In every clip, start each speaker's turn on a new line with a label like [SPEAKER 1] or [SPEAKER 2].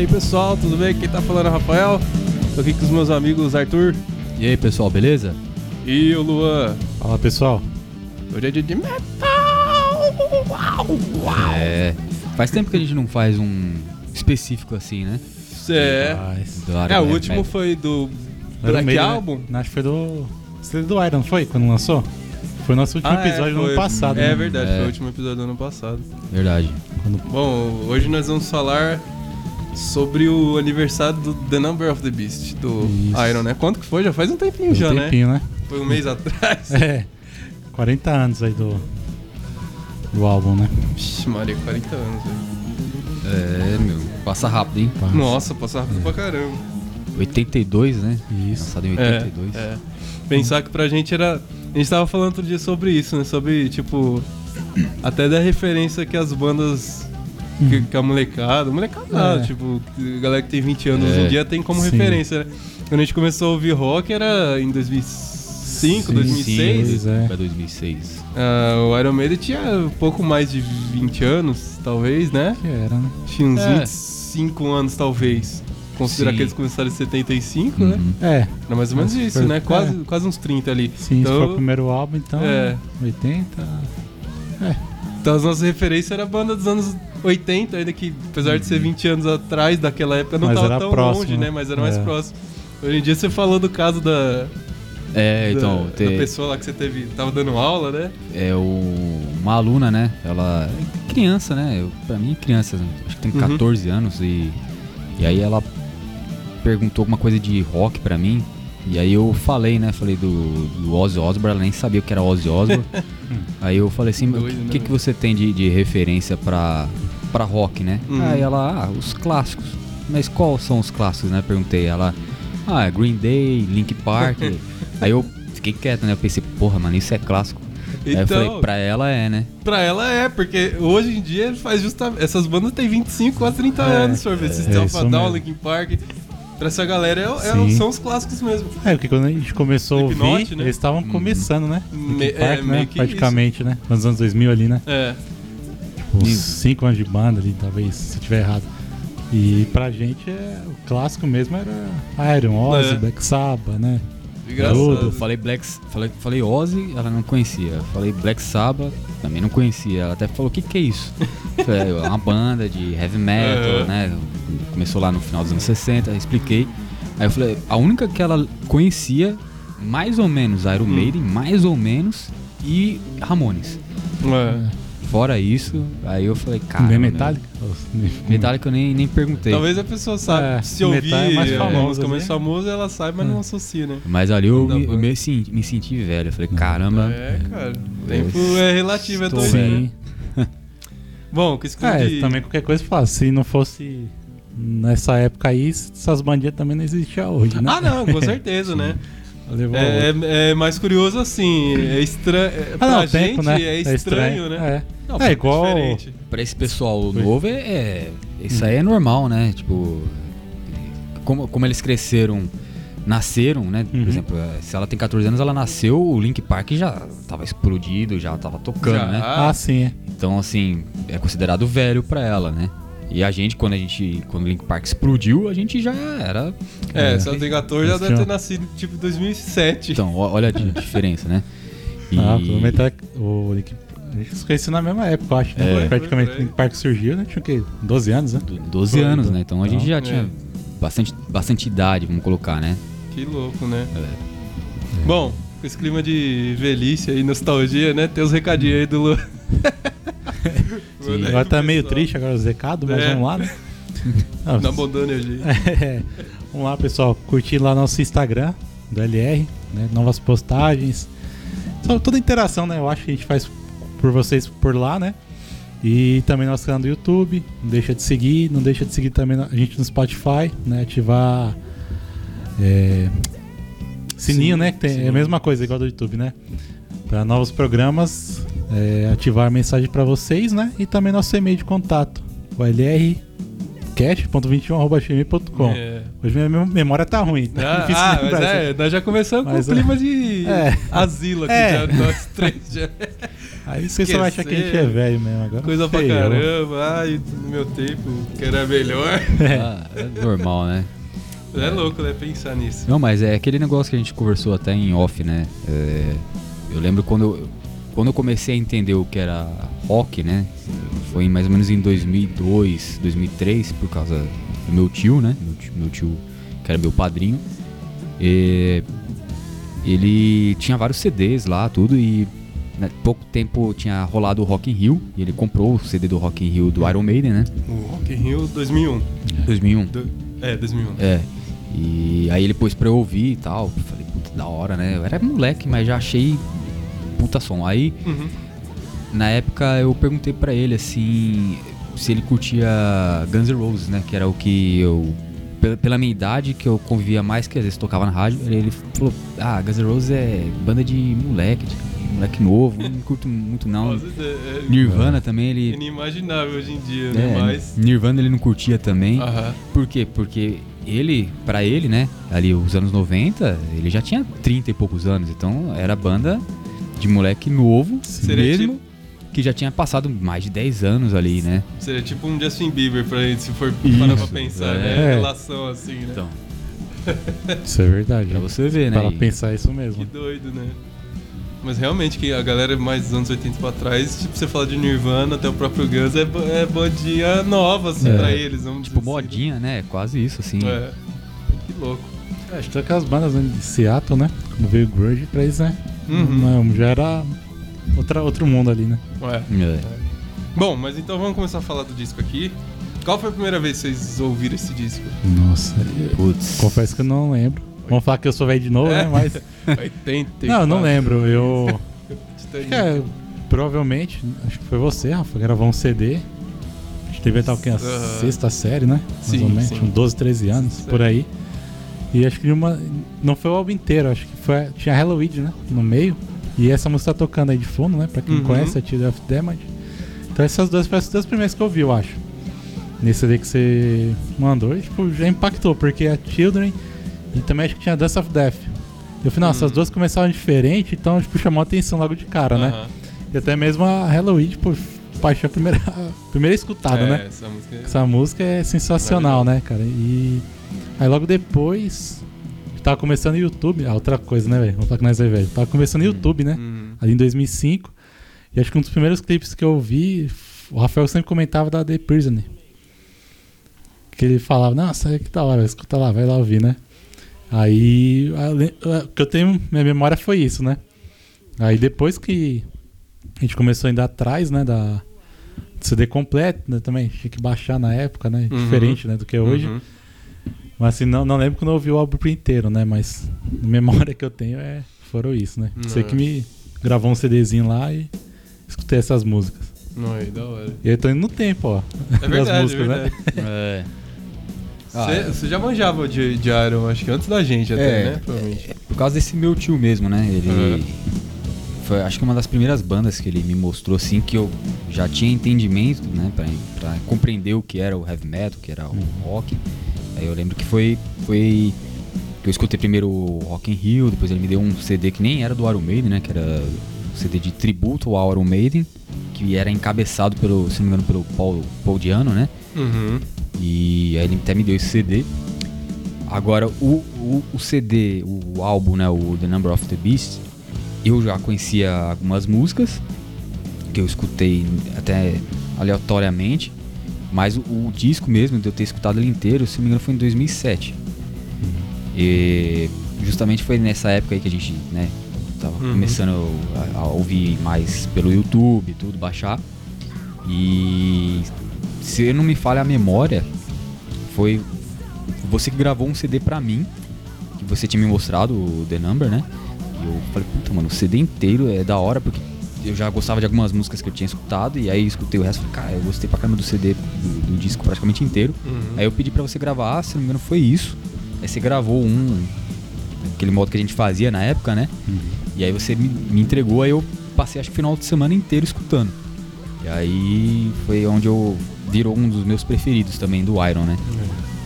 [SPEAKER 1] Aí pessoal, tudo bem? Quem tá falando é o Rafael. Tô aqui com os meus amigos Arthur
[SPEAKER 2] E aí, pessoal, beleza?
[SPEAKER 1] e o Luan.
[SPEAKER 3] Fala pessoal.
[SPEAKER 1] Hoje é dia de metal!
[SPEAKER 2] É. Faz tempo que a gente não faz um específico assim, né?
[SPEAKER 1] É,
[SPEAKER 2] Do Iron
[SPEAKER 1] é o
[SPEAKER 2] Man.
[SPEAKER 1] último foi do
[SPEAKER 3] Era
[SPEAKER 1] Black
[SPEAKER 3] meio, né?
[SPEAKER 1] Album.
[SPEAKER 3] Acho que foi do. Você do Iron, foi? Quando lançou? Foi o nosso último
[SPEAKER 1] Ah, é,
[SPEAKER 3] episódio do
[SPEAKER 1] foi.
[SPEAKER 3] ano passado.
[SPEAKER 1] É
[SPEAKER 3] né?
[SPEAKER 1] verdade,
[SPEAKER 2] É.
[SPEAKER 1] foi o último episódio do ano passado.
[SPEAKER 2] Verdade.
[SPEAKER 1] Bom, hoje nós vamos falar sobre o aniversário do The Number of the Beast, do
[SPEAKER 3] Isso.
[SPEAKER 1] Iron, né? Quanto que foi? Já faz um tempinho
[SPEAKER 3] um
[SPEAKER 1] já, né?
[SPEAKER 3] tempinho, né?
[SPEAKER 1] Foi um mês atrás.
[SPEAKER 3] É. 40 anos aí do. Do álbum, né?
[SPEAKER 1] Vixe, Maria, 40 anos, velho.
[SPEAKER 2] É, meu. Passa rápido, hein?
[SPEAKER 3] Passa.
[SPEAKER 1] Nossa, passa rápido pra caramba.
[SPEAKER 2] 82, né?
[SPEAKER 3] Isso.
[SPEAKER 2] Lançado em
[SPEAKER 1] É,
[SPEAKER 2] 82.
[SPEAKER 1] é. Pensar que pra gente era. A gente tava falando outro dia sobre isso, né? Sobre, tipo. Até da referência que as bandas. Que, que a molecada. Molecada, nada,
[SPEAKER 3] É.
[SPEAKER 1] tipo, galera que tem 20 anos
[SPEAKER 2] É.
[SPEAKER 1] hoje em dia tem como
[SPEAKER 3] Sim.
[SPEAKER 1] referência, né? Quando a gente começou a ouvir rock era em 2005,
[SPEAKER 3] Sim,
[SPEAKER 1] 2006.
[SPEAKER 3] sim. é.
[SPEAKER 2] Pra 2006.
[SPEAKER 1] Ah, o Iron Maiden tinha um pouco mais de 20 anos, talvez, né?
[SPEAKER 3] Que era, né?
[SPEAKER 1] Tinha uns
[SPEAKER 2] É.
[SPEAKER 1] 25 anos, talvez. Considerar que eles começaram em 75, né?
[SPEAKER 2] Uhum.
[SPEAKER 3] É.
[SPEAKER 1] Era mais ou menos
[SPEAKER 3] Mas
[SPEAKER 1] isso,
[SPEAKER 3] foi-
[SPEAKER 1] né? Quase,
[SPEAKER 3] é.
[SPEAKER 1] quase uns 30 ali.
[SPEAKER 3] Sim,
[SPEAKER 1] então,
[SPEAKER 3] esse foi o primeiro álbum, então.
[SPEAKER 1] É.
[SPEAKER 3] 80.
[SPEAKER 1] Então as nossas referências eram a banda dos anos 80, ainda que, apesar de ser 20 anos atrás daquela época, não
[SPEAKER 3] Mas
[SPEAKER 1] tava
[SPEAKER 3] era
[SPEAKER 1] tão
[SPEAKER 3] próximo,
[SPEAKER 1] longe, né?
[SPEAKER 3] né?
[SPEAKER 1] Mas era mais
[SPEAKER 3] É.
[SPEAKER 1] próximo. Hoje em dia você falou do caso da,
[SPEAKER 2] É, então,
[SPEAKER 1] da,
[SPEAKER 2] te-
[SPEAKER 1] da pessoa lá que você teve, tava dando aula, né?
[SPEAKER 2] é o, uma aluna, né? Ela é criança, né? Eu, pra mim, criança, acho que tem
[SPEAKER 1] Uhum.
[SPEAKER 2] 14 anos e, e aí ela perguntou alguma coisa de rock pra mim. E aí eu falei, né? Falei do, do Ozzy Osbourne, ela nem sabia o que era Ozzy Osbourne. aí eu falei assim, o que,
[SPEAKER 1] né,
[SPEAKER 2] que, que você tem de, de referência pra, pra rock, né?
[SPEAKER 1] Uhum.
[SPEAKER 2] Aí ela, ah, os clássicos. Mas quais são os clássicos, né? Perguntei. Ela, ah, Green Day, Link Park. aí eu fiquei quieto, né? Eu pensei, porra, mano, isso é clássico. Aí eu
[SPEAKER 1] Então,
[SPEAKER 2] falei, pra ela é, né?
[SPEAKER 1] pra ela é, porque hoje em dia faz justamente. Essas bandas têm 25, quase 30
[SPEAKER 3] É,
[SPEAKER 1] anos, for ver. System
[SPEAKER 3] é
[SPEAKER 1] of a Down. Linkin Park. Pra essa galera é- é- são os clássicos mesmo.
[SPEAKER 3] É, porque quando a gente começou a ouvir,
[SPEAKER 1] né?
[SPEAKER 3] eles estavam começando, né?
[SPEAKER 1] Me-
[SPEAKER 3] Linkin Park,
[SPEAKER 1] é,
[SPEAKER 3] né?
[SPEAKER 1] meio que
[SPEAKER 3] Praticamente, né? Nos anos 2000 ali, né?
[SPEAKER 1] É.
[SPEAKER 3] Uns
[SPEAKER 2] Isso.
[SPEAKER 3] 5 anos de banda ali, talvez, se eu tiver errado. E pra gente, é, o clássico mesmo era Iron, Ozzy,
[SPEAKER 1] É.
[SPEAKER 3] Black Sabbath, né?
[SPEAKER 1] Engraçado.
[SPEAKER 2] Eu falei Black, falei, falei Ozzy, ela não conhecia. Falei Black Sabbath, também não conhecia. Ela até falou, o que que é isso? Falei, é uma banda de heavy metal,
[SPEAKER 1] Uhum.
[SPEAKER 2] né? Começou lá no final dos anos 60, expliquei. Aí eu falei, a única que ela conhecia, mais ou menos, Iron
[SPEAKER 1] Hum.
[SPEAKER 2] Maiden, mais ou menos, e Ramones.
[SPEAKER 1] É.
[SPEAKER 2] Fora isso, aí eu falei, cara.
[SPEAKER 3] Bem Metallica?
[SPEAKER 2] Metallica eu nem, nem perguntei.
[SPEAKER 1] Talvez a pessoa saiba,
[SPEAKER 3] É,
[SPEAKER 1] se ouvir
[SPEAKER 3] é mais
[SPEAKER 1] é,
[SPEAKER 3] famoso,
[SPEAKER 1] a música mais
[SPEAKER 3] né?
[SPEAKER 1] famosa, ela sabe, mas
[SPEAKER 3] É.
[SPEAKER 1] não associa, né?
[SPEAKER 2] Mas ali eu me, eu me, sen- me senti velho. Eu falei, caramba.
[SPEAKER 1] É, cara. O tempo é relativo, é doido,
[SPEAKER 2] velho.
[SPEAKER 1] né?
[SPEAKER 3] Sim.
[SPEAKER 1] Bom, com esse clima
[SPEAKER 3] É,
[SPEAKER 1] de...
[SPEAKER 3] também qualquer coisa fala. Se não fosse nessa época aí, essas bandinhas também não existiam hoje, né?
[SPEAKER 1] Ah, não, com certeza, né?
[SPEAKER 3] Levou
[SPEAKER 1] É, é- é mais curioso assim, é estranho. É,
[SPEAKER 3] Ah,
[SPEAKER 1] pra
[SPEAKER 3] não,
[SPEAKER 1] gente
[SPEAKER 3] tempo, né?
[SPEAKER 1] é estranho, né?
[SPEAKER 3] É,
[SPEAKER 2] Não,
[SPEAKER 3] é igual.
[SPEAKER 1] Diferente.
[SPEAKER 2] Pra esse pessoal
[SPEAKER 3] Foi.
[SPEAKER 2] novo, é, é- isso aí é normal, né? Tipo, como, como eles cresceram, nasceram, né? Por
[SPEAKER 3] Uhum.
[SPEAKER 2] exemplo, se ela tem 14 anos, ela nasceu, o Link Park já tava explodido, já tava tocando,
[SPEAKER 1] Já.
[SPEAKER 2] né?
[SPEAKER 3] Ah, sim, é.
[SPEAKER 2] Então, assim, é considerado velho pra ela, né? E a gente, quando a gente, quando o Link Park explodiu, a gente já era...
[SPEAKER 1] É,
[SPEAKER 3] É.
[SPEAKER 1] se ela tem 14, já deve ter nascido tipo 2007.
[SPEAKER 2] Então, olha a di- diferença, né? E...
[SPEAKER 3] Ah, pelo menos tá- o Link a gente se conheceu na mesma época, eu acho. né?
[SPEAKER 2] É.
[SPEAKER 3] Praticamente o. Link Park surgiu, né? Tinha o quê? 12 anos, né?
[SPEAKER 2] 12
[SPEAKER 3] Foi,
[SPEAKER 2] anos,
[SPEAKER 3] então.
[SPEAKER 2] né? Então a gente já
[SPEAKER 1] É.
[SPEAKER 2] tinha bastante, bastante idade, vamos colocar, né?
[SPEAKER 1] Que louco, né?
[SPEAKER 2] É.
[SPEAKER 1] Bom, com esse clima de velhice aí, nostalgia, né? Tem os recadinhos aí do Lu.
[SPEAKER 2] Sim.
[SPEAKER 3] Agora tá meio triste agora os recados, mas
[SPEAKER 1] É.
[SPEAKER 3] vamos lá, né? Não
[SPEAKER 1] abandona energia.
[SPEAKER 3] É, vamos lá, pessoal. Curtir lá nosso Instagram do LR, né? Novas postagens. Só toda interação, né? Eu acho que a gente faz por vocês por lá, né? E também nosso canal do YouTube. Não deixa de seguir. Não deixa de seguir também a gente no Spotify, né? Ativar. é, sininho,
[SPEAKER 1] Sim,
[SPEAKER 3] né? Que tem- é
[SPEAKER 1] sininho.
[SPEAKER 3] a mesma coisa, igual do YouTube, né? Para novos programas, é, ativar a mensagem para vocês, né? E também nosso e-mail de contato, o lrcast.21.gmail.com.
[SPEAKER 1] É.
[SPEAKER 3] Hoje minha mem- memória tá ruim. Tá
[SPEAKER 1] Ah,
[SPEAKER 3] difícil
[SPEAKER 1] ah,
[SPEAKER 3] lembrar
[SPEAKER 1] mas é, nós já começamos
[SPEAKER 3] Mas
[SPEAKER 1] com o
[SPEAKER 3] é.
[SPEAKER 1] clima de
[SPEAKER 3] É.
[SPEAKER 1] asilo aqui,
[SPEAKER 3] É.
[SPEAKER 1] já, nós três já.
[SPEAKER 3] Aí o pessoal acha que a gente é velho mesmo agora.
[SPEAKER 1] Coisa pra
[SPEAKER 3] eu.
[SPEAKER 1] caramba, ai, no meu tempo, que era melhor.
[SPEAKER 2] Ah, é normal, né?
[SPEAKER 1] É louco, né, pensar nisso.
[SPEAKER 2] Não, mas é aquele negócio que a gente conversou até em off, né? É, eu lembro quando eu, quando eu comecei a entender o que era rock, né? Foi mais ou menos em 2002, 2003, por causa do meu tio, né? Meu tio, meu tio que era meu padrinho. E ele tinha vários CDs lá, tudo, e né, pouco tempo tinha rolado o Rock in Rio, e ele comprou o CD do Rock in Rio do Iron Maiden, né?
[SPEAKER 1] O Rock in Rio 2001.
[SPEAKER 2] 2001.
[SPEAKER 1] Do- é, 2001.
[SPEAKER 2] É. E aí ele pôs pra eu ouvir e tal. Falei, puta, da hora, né? Eu era moleque, mas já achei puta som. Aí,
[SPEAKER 1] Uhum.
[SPEAKER 2] na época, eu perguntei pra ele, assim, se ele curtia Guns N' Roses, né? Que era o que eu... Pela, minha idade, que eu convivia mais, que às vezes tocava na rádio, ele falou, ah, Guns N' Roses é banda de moleque, de moleque novo, não curto muito não.
[SPEAKER 1] Nossa, é, é
[SPEAKER 2] Nirvana também, ele...
[SPEAKER 1] inimaginável hoje em dia, né?
[SPEAKER 2] É,
[SPEAKER 1] Mas.
[SPEAKER 2] Nirvana ele não curtia também.
[SPEAKER 1] Aham.
[SPEAKER 2] Por quê? Porque ele, pra ele, né, ali os anos 90, ele já tinha 30 e poucos anos, então era banda de moleque novo,
[SPEAKER 1] Seria
[SPEAKER 2] mesmo
[SPEAKER 1] tipo-
[SPEAKER 2] que já tinha passado mais de 10 anos ali, né?
[SPEAKER 1] Seria tipo um Justin Bieber pra gente, se for
[SPEAKER 2] Isso,
[SPEAKER 1] parar pra pensar, né?
[SPEAKER 3] é.
[SPEAKER 1] Relação assim, né?
[SPEAKER 2] Então,
[SPEAKER 3] Isso é verdade.
[SPEAKER 2] pra você ver, né?
[SPEAKER 3] Para pensar isso
[SPEAKER 1] Que
[SPEAKER 3] mesmo.
[SPEAKER 1] doido, né? Mas realmente, que a galera mais dos anos 80 pra trás, tipo, você fala de Nirvana, até o próprio Guns, é, é bandinha nova, assim,
[SPEAKER 3] É.
[SPEAKER 1] pra eles, vamos
[SPEAKER 2] tipo
[SPEAKER 1] dizer assim.
[SPEAKER 2] modinha, né? Quase isso, assim.
[SPEAKER 1] É. Que louco.
[SPEAKER 3] É, acho que aquelas bandas né, de Seattle, né? Quando veio o Grudge pra eles, né?
[SPEAKER 1] Uhum.
[SPEAKER 3] Não, já era outra, outro mundo ali, né?
[SPEAKER 1] Ué.
[SPEAKER 2] É.
[SPEAKER 1] Bom, mas então vamos começar a falar do disco aqui. Qual foi a primeira vez que vocês ouviram esse disco?
[SPEAKER 3] Nossa.
[SPEAKER 2] Putz.
[SPEAKER 3] Confesso que eu não lembro. Vamos falar que eu sou velho de novo,
[SPEAKER 1] É.
[SPEAKER 3] né? Mas.
[SPEAKER 1] 80.
[SPEAKER 3] não, eu não lembro. Eu. É, provavelmente, acho que foi você, Rafa, gravou um CD. A gente devia estar o quê? Na
[SPEAKER 1] Aham.
[SPEAKER 3] sexta série, né? Mais
[SPEAKER 1] Sim,
[SPEAKER 3] ou menos,
[SPEAKER 1] sim.
[SPEAKER 3] uns 12, 13 anos, por aí. E acho que uma. Não foi o álbum inteiro, acho que foi. Tinha Halloween, né? No meio. E essa música tá tocando aí de fundo, né? Pra quem
[SPEAKER 1] Uhum.
[SPEAKER 3] conhece, a Children of Damage. Então essas duas foram as duas primeiras que eu vi, eu acho. Nesse CD que você mandou. E, tipo, já impactou, porque a Children e também acho que tinha Dance of Death. Eu falei, nossa,
[SPEAKER 1] Uhum.
[SPEAKER 3] as duas começaram diferente, então, tipo, chamou a atenção logo de cara, né?
[SPEAKER 1] Aham.
[SPEAKER 3] E até mesmo a Halloween, tipo, paixão primeira, primeira escutada,
[SPEAKER 1] é,
[SPEAKER 3] né?
[SPEAKER 1] Essa música é...
[SPEAKER 3] Essa música é sensacional, né, cara? E aí logo depois, tava começando o YouTube, ah, outra coisa, né, velho? Vamos falar que nós é velho. Tava começando o YouTube, né?
[SPEAKER 1] Uhum.
[SPEAKER 3] Ali em 2005. E acho que um dos primeiros clipes que eu vi, o Rafael sempre comentava da The Prisoner. Que ele falava, nossa, que da hora, escuta lá, vai lá ouvir, né? Aí, o que eu tenho, minha memória foi isso, né? Aí depois que a gente começou a ir atrás, né, da CD completo, né, também, tinha que baixar na época, né,
[SPEAKER 1] Uhum.
[SPEAKER 3] diferente, né, do que é hoje.
[SPEAKER 1] Uhum.
[SPEAKER 3] Mas assim, não, não lembro quando eu ouvi o álbum inteiro, né, mas a memória que eu tenho é, foram isso, né. Você que me gravou um CDzinho lá e escutei essas músicas.
[SPEAKER 1] Não, é da hora.
[SPEAKER 3] E aí tô indo no tempo, ó,
[SPEAKER 1] É verdade, é
[SPEAKER 3] músicas, né?
[SPEAKER 1] verdade.
[SPEAKER 2] É. Ah,
[SPEAKER 1] Você,
[SPEAKER 2] é.
[SPEAKER 1] você já manjava de, de Iron, acho que antes da gente até,
[SPEAKER 2] É,
[SPEAKER 1] né? Provavelmente.
[SPEAKER 2] Por causa desse meu tio mesmo, né? Ele.
[SPEAKER 1] Uhum.
[SPEAKER 2] Foi, acho que uma das primeiras bandas que ele me mostrou, assim, que eu já tinha entendimento, né? Pra, pra compreender o que era o heavy metal, o que era o rock. Aí eu lembro que foi. foi que eu escutei primeiro o Rock in Rio, depois ele me deu um CD que nem era do Iron Maiden, né? Que era um CD de tributo ao Iron Maiden, que era encabeçado pelo, se não me engano, pelo Paul, Paul Diano, né?
[SPEAKER 1] Uhum.
[SPEAKER 2] E aí ele até me deu esse CD. Agora, o, o, o CD, o álbum, né, o The Number of the Beast, eu já conhecia algumas músicas, que eu escutei até aleatoriamente, mas o, o disco mesmo, de eu ter escutado ele inteiro, se não me engano, foi em 2007. E justamente foi nessa época aí que a gente, né, tava
[SPEAKER 1] Uhum.
[SPEAKER 2] começando a, a ouvir mais pelo YouTube, tudo, baixar. E se não me falha a memória, foi você que gravou um CD pra mim, que você tinha me mostrado, o The Number, né? E eu falei, puta, mano, o CD inteiro é da hora, porque eu já gostava de algumas músicas que eu tinha escutado, e aí escutei o resto, falei, cara, eu gostei pra caramba do CD, do, do disco praticamente inteiro.
[SPEAKER 1] Uhum.
[SPEAKER 2] Aí eu pedi pra você gravar, se não me engano foi isso. Aí você gravou um, aquele modo que a gente fazia na época, né? E aí você me, me entregou, aí eu passei acho que o final de semana inteiro escutando. E aí foi onde eu virou um dos meus preferidos também do Iron, né?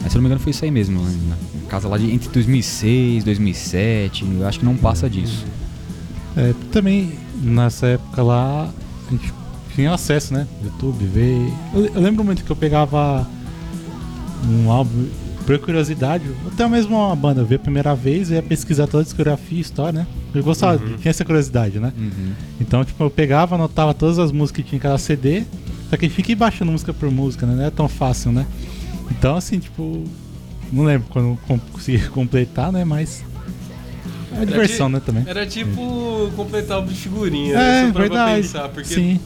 [SPEAKER 2] Mas se eu não me engano foi isso aí mesmo. né? Na casa lá de entre 2006, 2007. Eu acho que não passa disso.
[SPEAKER 3] É, também nessa época lá a gente tinha acesso, né? YouTube, ver. Eu, eu lembro muito que eu pegava um álbum por curiosidade, até mesmo uma banda, ver a primeira vez, eu ia pesquisar toda a discografia e história, né? Eu gostava, tinha essa curiosidade, né?
[SPEAKER 2] Uhum.
[SPEAKER 3] Então, tipo, eu pegava, anotava todas as músicas que tinha em cada CD, só que a gente fica aí baixando música por música, né? Não é tão fácil, né? Então, assim, tipo, não lembro quando consegui completar, né? Mas. É diversão,
[SPEAKER 1] ti-
[SPEAKER 3] né? Também.
[SPEAKER 1] Era tipo completar o de figurinha,
[SPEAKER 3] É,
[SPEAKER 1] né? Só pra
[SPEAKER 3] verdade.
[SPEAKER 1] pensar, porque
[SPEAKER 3] Sim.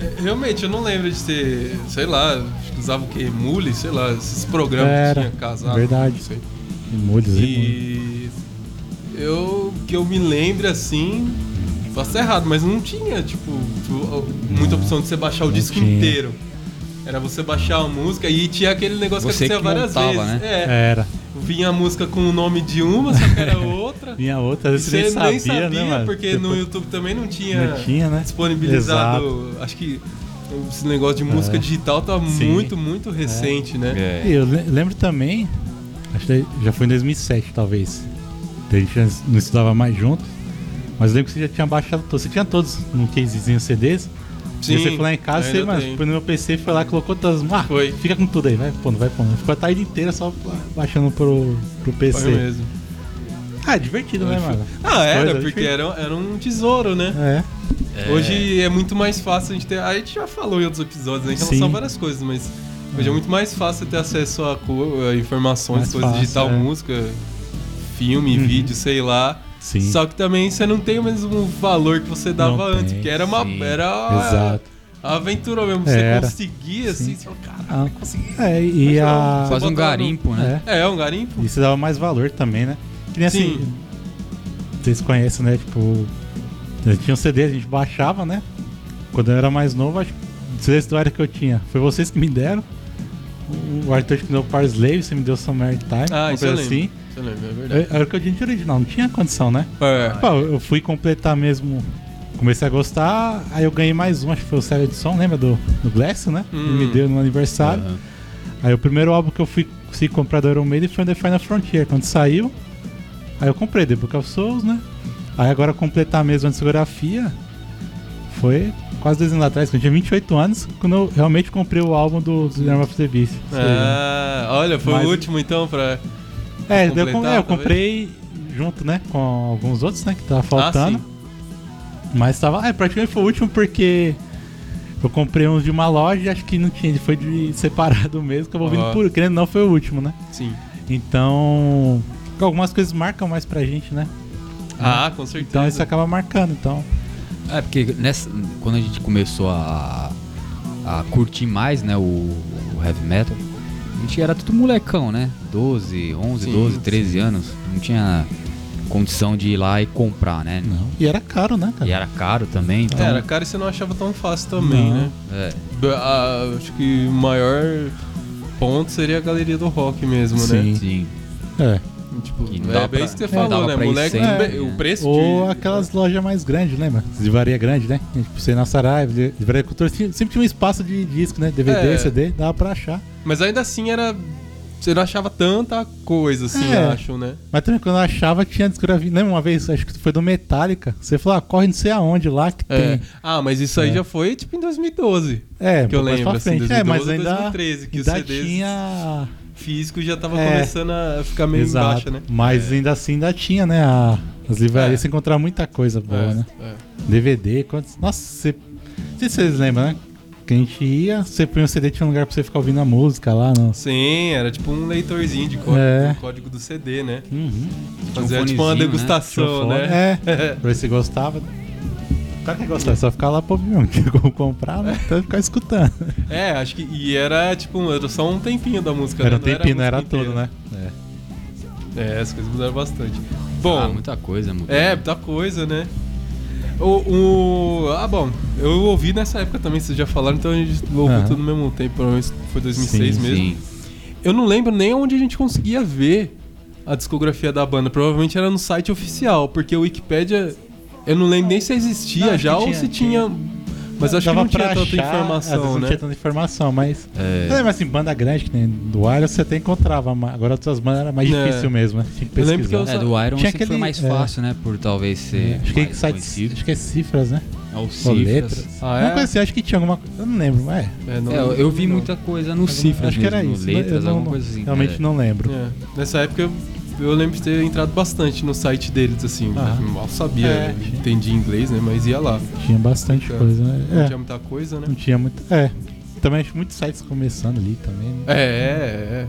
[SPEAKER 1] é, realmente eu não lembro de ter, sei lá, acho que usava o que? Mule, sei lá, esses programas
[SPEAKER 3] Era,
[SPEAKER 1] que tinha casado.
[SPEAKER 3] verdade.
[SPEAKER 1] Não sei.
[SPEAKER 3] Aí.
[SPEAKER 1] E eu que eu me lembre assim, posso errado, mas não tinha, tipo, muita opção de você baixar o
[SPEAKER 3] Não
[SPEAKER 1] disco
[SPEAKER 3] tinha.
[SPEAKER 1] inteiro. Era você baixar a música e tinha aquele negócio
[SPEAKER 2] Você
[SPEAKER 1] que acontecia
[SPEAKER 2] que
[SPEAKER 1] várias
[SPEAKER 2] montava,
[SPEAKER 1] vezes.
[SPEAKER 2] né?
[SPEAKER 1] É,
[SPEAKER 3] Era.
[SPEAKER 1] vinha a música com o nome de uma, só que era outra.
[SPEAKER 3] Vinha outra, às vezes
[SPEAKER 1] você
[SPEAKER 3] nem
[SPEAKER 1] nem
[SPEAKER 3] sabia,
[SPEAKER 1] sabia,
[SPEAKER 3] né, mano?
[SPEAKER 1] porque no
[SPEAKER 3] Depois-
[SPEAKER 1] YouTube também não tinha,
[SPEAKER 3] Não tinha, né?
[SPEAKER 1] disponibilizado. Acho que esse negócio de música
[SPEAKER 3] É.
[SPEAKER 1] digital tá
[SPEAKER 3] Sim.
[SPEAKER 1] muito, muito recente, né?
[SPEAKER 2] É.
[SPEAKER 3] E eu le- lembro também, acho que já foi em 2007 talvez. A gente não estudava mais junto. Mas eu lembro que você já tinha baixado todos. Você tinha todos num casezinho CDs.
[SPEAKER 1] Sim,
[SPEAKER 3] você foi lá em casa, você,
[SPEAKER 1] tem.
[SPEAKER 3] foi no meu PC, foi lá, colocou todas. Ah,
[SPEAKER 1] Foi.
[SPEAKER 3] fica com tudo aí, vai pondo, vai pondo. Ficou a tarde inteira só baixando pro, pro PC.
[SPEAKER 1] Foi mesmo.
[SPEAKER 3] Ah, é divertido, né, mano?
[SPEAKER 1] Ah, era,
[SPEAKER 3] Coisa,
[SPEAKER 1] porque era, era um tesouro, né?
[SPEAKER 3] É.
[SPEAKER 1] Hoje é muito mais fácil a gente ter. A gente já falou em outros episódios, né? em relação
[SPEAKER 3] Sim.
[SPEAKER 1] a várias coisas, mas hoje é muito mais fácil ter acesso a, a informações,
[SPEAKER 3] Mais
[SPEAKER 1] coisas
[SPEAKER 3] fácil,
[SPEAKER 1] digital,
[SPEAKER 3] é.
[SPEAKER 1] música, filme,
[SPEAKER 3] Uhum.
[SPEAKER 1] vídeo, sei lá.
[SPEAKER 3] Sim.
[SPEAKER 1] Só que também você não tem o mesmo valor que você dava
[SPEAKER 3] Não
[SPEAKER 1] antes,
[SPEAKER 3] tem,
[SPEAKER 1] que era uma.
[SPEAKER 2] sim.
[SPEAKER 1] Era
[SPEAKER 3] Exato.
[SPEAKER 1] a aventura mesmo. Você
[SPEAKER 3] Era.
[SPEAKER 1] conseguia, assim,
[SPEAKER 3] Sim.
[SPEAKER 1] você fala,
[SPEAKER 3] Ah,
[SPEAKER 1] caralho, consegui.
[SPEAKER 3] É, e
[SPEAKER 1] Mas
[SPEAKER 3] a.
[SPEAKER 2] Quase um
[SPEAKER 1] no-
[SPEAKER 2] garimpo, né?
[SPEAKER 3] É.
[SPEAKER 1] É, um garimpo.
[SPEAKER 3] Isso dava mais valor também, né? Que nem assim.
[SPEAKER 1] Sim.
[SPEAKER 3] Vocês conhecem, né? Tipo. Tinha um CD, a gente baixava, né? Quando eu era mais novo, acho que CDs do área que eu tinha. Foi vocês que me deram. O Arthur que me deu o Parsley, você me deu Summer Time.
[SPEAKER 1] Ah, isso eu
[SPEAKER 3] coisa
[SPEAKER 1] lembro.
[SPEAKER 3] assim.
[SPEAKER 1] Isso eu lembro, é verdade.
[SPEAKER 3] Eu- Era o que eu tinha de original, não tinha condição, né?
[SPEAKER 1] É.
[SPEAKER 3] Pô, eu fui completar mesmo. Comecei a gostar, aí eu ganhei mais um, acho que foi o Série de Som, lembra do, do Glass, né?
[SPEAKER 1] Hum.
[SPEAKER 3] Ele me deu no aniversário.
[SPEAKER 2] Aham.
[SPEAKER 3] Aí o primeiro álbum que eu fui consegui comprar do Iron Maiden foi o The Final Frontier. Quando saiu, aí eu comprei The Book of Souls, né? Aí agora completar mesmo a discografia foi quase dois anos atrás, quando eu tinha 28 anos, quando eu realmente comprei o álbum do Zero of the Beast.
[SPEAKER 1] Ah, olha, foi
[SPEAKER 3] Mas-
[SPEAKER 1] o último então pra.
[SPEAKER 3] é, daí eu, com- é, eu comprei junto, né, com alguns outros, né, que tava faltando.
[SPEAKER 1] Ah.
[SPEAKER 3] Mas tava. É, praticamente foi o último porque eu comprei uns de uma loja e acho que não tinha, ele foi de separado mesmo, que eu vou vindo por. Querendo não, foi o último, né?
[SPEAKER 1] Sim.
[SPEAKER 3] Então. Algumas coisas marcam mais pra gente, né?
[SPEAKER 1] Ah, com certeza.
[SPEAKER 3] Então isso acaba marcando, então.
[SPEAKER 2] É, porque nessa, quando a gente começou a, a curtir mais, né, o, o heavy metal, a gente era tudo molecão, né? 12, 11,
[SPEAKER 1] Sim,
[SPEAKER 2] 12, 13 anos. Não tinha condição de ir lá e comprar, né?
[SPEAKER 3] Não. E era caro, né, cara?
[SPEAKER 2] E era caro também, então...
[SPEAKER 1] É, era cara e você não achava tão fácil também,
[SPEAKER 3] Não.
[SPEAKER 1] né?
[SPEAKER 2] É,
[SPEAKER 1] ah, acho que o maior ponto seria a galeria do rock mesmo, né?
[SPEAKER 3] Sim.
[SPEAKER 2] sim.
[SPEAKER 3] É.
[SPEAKER 1] Tipo,
[SPEAKER 2] não
[SPEAKER 1] é bem isso que você
[SPEAKER 2] é,
[SPEAKER 1] falou, né? Moleque,
[SPEAKER 2] sem,
[SPEAKER 1] o preço
[SPEAKER 3] Ou
[SPEAKER 1] de...
[SPEAKER 3] aquelas lojas mais grandes, lembra? Livraria grande, né? Tipo, você na Saraiva, li- livraria cultura, sempre tinha um espaço de disco, né? DVD,
[SPEAKER 1] É.
[SPEAKER 3] CD, dava pra achar.
[SPEAKER 1] Mas ainda assim era... Você não achava tanta coisa, assim,
[SPEAKER 3] É.
[SPEAKER 1] acho, né?
[SPEAKER 3] Mas também quando eu achava tinha discografia. Lembra uma vez, acho que foi do Metallica. Você falou, ah, corre não sei aonde lá que
[SPEAKER 1] É.
[SPEAKER 3] tem.
[SPEAKER 1] Ah, mas isso aí
[SPEAKER 3] É.
[SPEAKER 1] já foi, tipo, em 2012.
[SPEAKER 3] É,
[SPEAKER 1] Que eu lembro, assim,
[SPEAKER 3] frente. é, mas
[SPEAKER 1] 2012
[SPEAKER 3] ainda,
[SPEAKER 1] 2013, que os
[SPEAKER 3] ainda
[SPEAKER 1] CDs
[SPEAKER 3] tinha.
[SPEAKER 1] Físico já tava
[SPEAKER 3] É.
[SPEAKER 1] começando a ficar meio
[SPEAKER 3] Exato.
[SPEAKER 1] embaixo, né?
[SPEAKER 3] Mas ainda assim ainda tinha, né? a- as livrarias,
[SPEAKER 1] É.
[SPEAKER 3] você encontrar muita coisa boa,
[SPEAKER 1] É,
[SPEAKER 3] né?
[SPEAKER 1] é.
[SPEAKER 3] DVD, quantos. Nossa, você. Não sei se vocês lembram, né? Que a gente ia, você punha o CD, tinha um lugar pra você ficar ouvindo a música lá. No...
[SPEAKER 1] Sim, era tipo um leitorzinho de código,
[SPEAKER 3] É.
[SPEAKER 1] do código do CD, né?
[SPEAKER 3] Uhum.
[SPEAKER 2] Tinha um
[SPEAKER 1] Fazia tipo uma
[SPEAKER 2] né?
[SPEAKER 1] degustação,
[SPEAKER 3] fone,
[SPEAKER 1] né?
[SPEAKER 3] É, pra ver se gostava. O cara que gostava, é só ficar lá mesmo. Tinha como comprar, né? Então ficar escutando.
[SPEAKER 1] É, acho que. E era tipo, era só um tempinho da música,
[SPEAKER 3] Era um
[SPEAKER 1] né?
[SPEAKER 3] tempinho, não era
[SPEAKER 1] música
[SPEAKER 3] todo,
[SPEAKER 1] inteira.
[SPEAKER 3] né? É.
[SPEAKER 1] É, as coisas mudaram bastante. Bom,
[SPEAKER 2] ah, muita coisa mudou.
[SPEAKER 1] é, muita coisa, né? O, o- Ah, bom, eu ouvi nessa época também, vocês já falaram, então a gente ouviu
[SPEAKER 3] Aham.
[SPEAKER 1] tudo no mesmo tempo, provavelmente foi 2006
[SPEAKER 3] Sim,
[SPEAKER 1] mesmo.
[SPEAKER 2] Sim.
[SPEAKER 1] Eu não lembro nem onde a gente conseguia ver a discografia da banda. Provavelmente era no site oficial, porque o Wikipedia. Eu não lembro nem se existia
[SPEAKER 3] Não,
[SPEAKER 1] já ou
[SPEAKER 3] tinha,
[SPEAKER 1] se tinha. Mas acho que não tinha
[SPEAKER 3] pra
[SPEAKER 1] tanta
[SPEAKER 3] achar, às
[SPEAKER 1] informação,
[SPEAKER 3] vezes Não
[SPEAKER 1] né?
[SPEAKER 3] tinha tanta informação, mas.
[SPEAKER 2] É.
[SPEAKER 3] É, mas assim, banda grande, que nem do Iron, você até encontrava. mas Agora outras bandas era mais
[SPEAKER 1] É.
[SPEAKER 3] difícil mesmo, né? Tinha que
[SPEAKER 1] Eu lembro que
[SPEAKER 3] pesquisar.
[SPEAKER 1] eu
[SPEAKER 2] É, do Iron
[SPEAKER 3] Tinha
[SPEAKER 2] sempre foi
[SPEAKER 3] aquele-
[SPEAKER 2] mais
[SPEAKER 3] é.
[SPEAKER 2] fácil, né? Por talvez ser.
[SPEAKER 3] É, acho que
[SPEAKER 2] mais
[SPEAKER 3] site,
[SPEAKER 2] conhecido.
[SPEAKER 3] acho que é cifras, né?
[SPEAKER 2] É o
[SPEAKER 3] Ou
[SPEAKER 2] Cifras.
[SPEAKER 3] letras.
[SPEAKER 1] Ah, é?
[SPEAKER 3] coisa assim, acho que tinha alguma coisa. Eu não lembro, mas é.
[SPEAKER 1] É, não-
[SPEAKER 2] É, eu, eu vi
[SPEAKER 1] não.
[SPEAKER 2] muita coisa no Cifras
[SPEAKER 3] acho que era
[SPEAKER 2] mesmo,
[SPEAKER 3] isso.
[SPEAKER 2] no letras,
[SPEAKER 3] eu não,
[SPEAKER 2] alguma coisa assim.
[SPEAKER 3] Realmente
[SPEAKER 2] é.
[SPEAKER 3] não lembro.
[SPEAKER 1] É, Nessa época eu, eu lembro de ter entrado bastante no site deles, assim.
[SPEAKER 3] Ah.
[SPEAKER 1] Eu mal sabia,
[SPEAKER 3] É.
[SPEAKER 1] entendia inglês, né? Mas ia lá.
[SPEAKER 3] Tinha bastante
[SPEAKER 1] Nunca-
[SPEAKER 3] coisa. né?
[SPEAKER 1] Não
[SPEAKER 3] É,
[SPEAKER 1] tinha muita coisa, né?
[SPEAKER 3] não tinha muito. É. Também acho muitos sites começando ali também. Né?
[SPEAKER 1] É, é, é.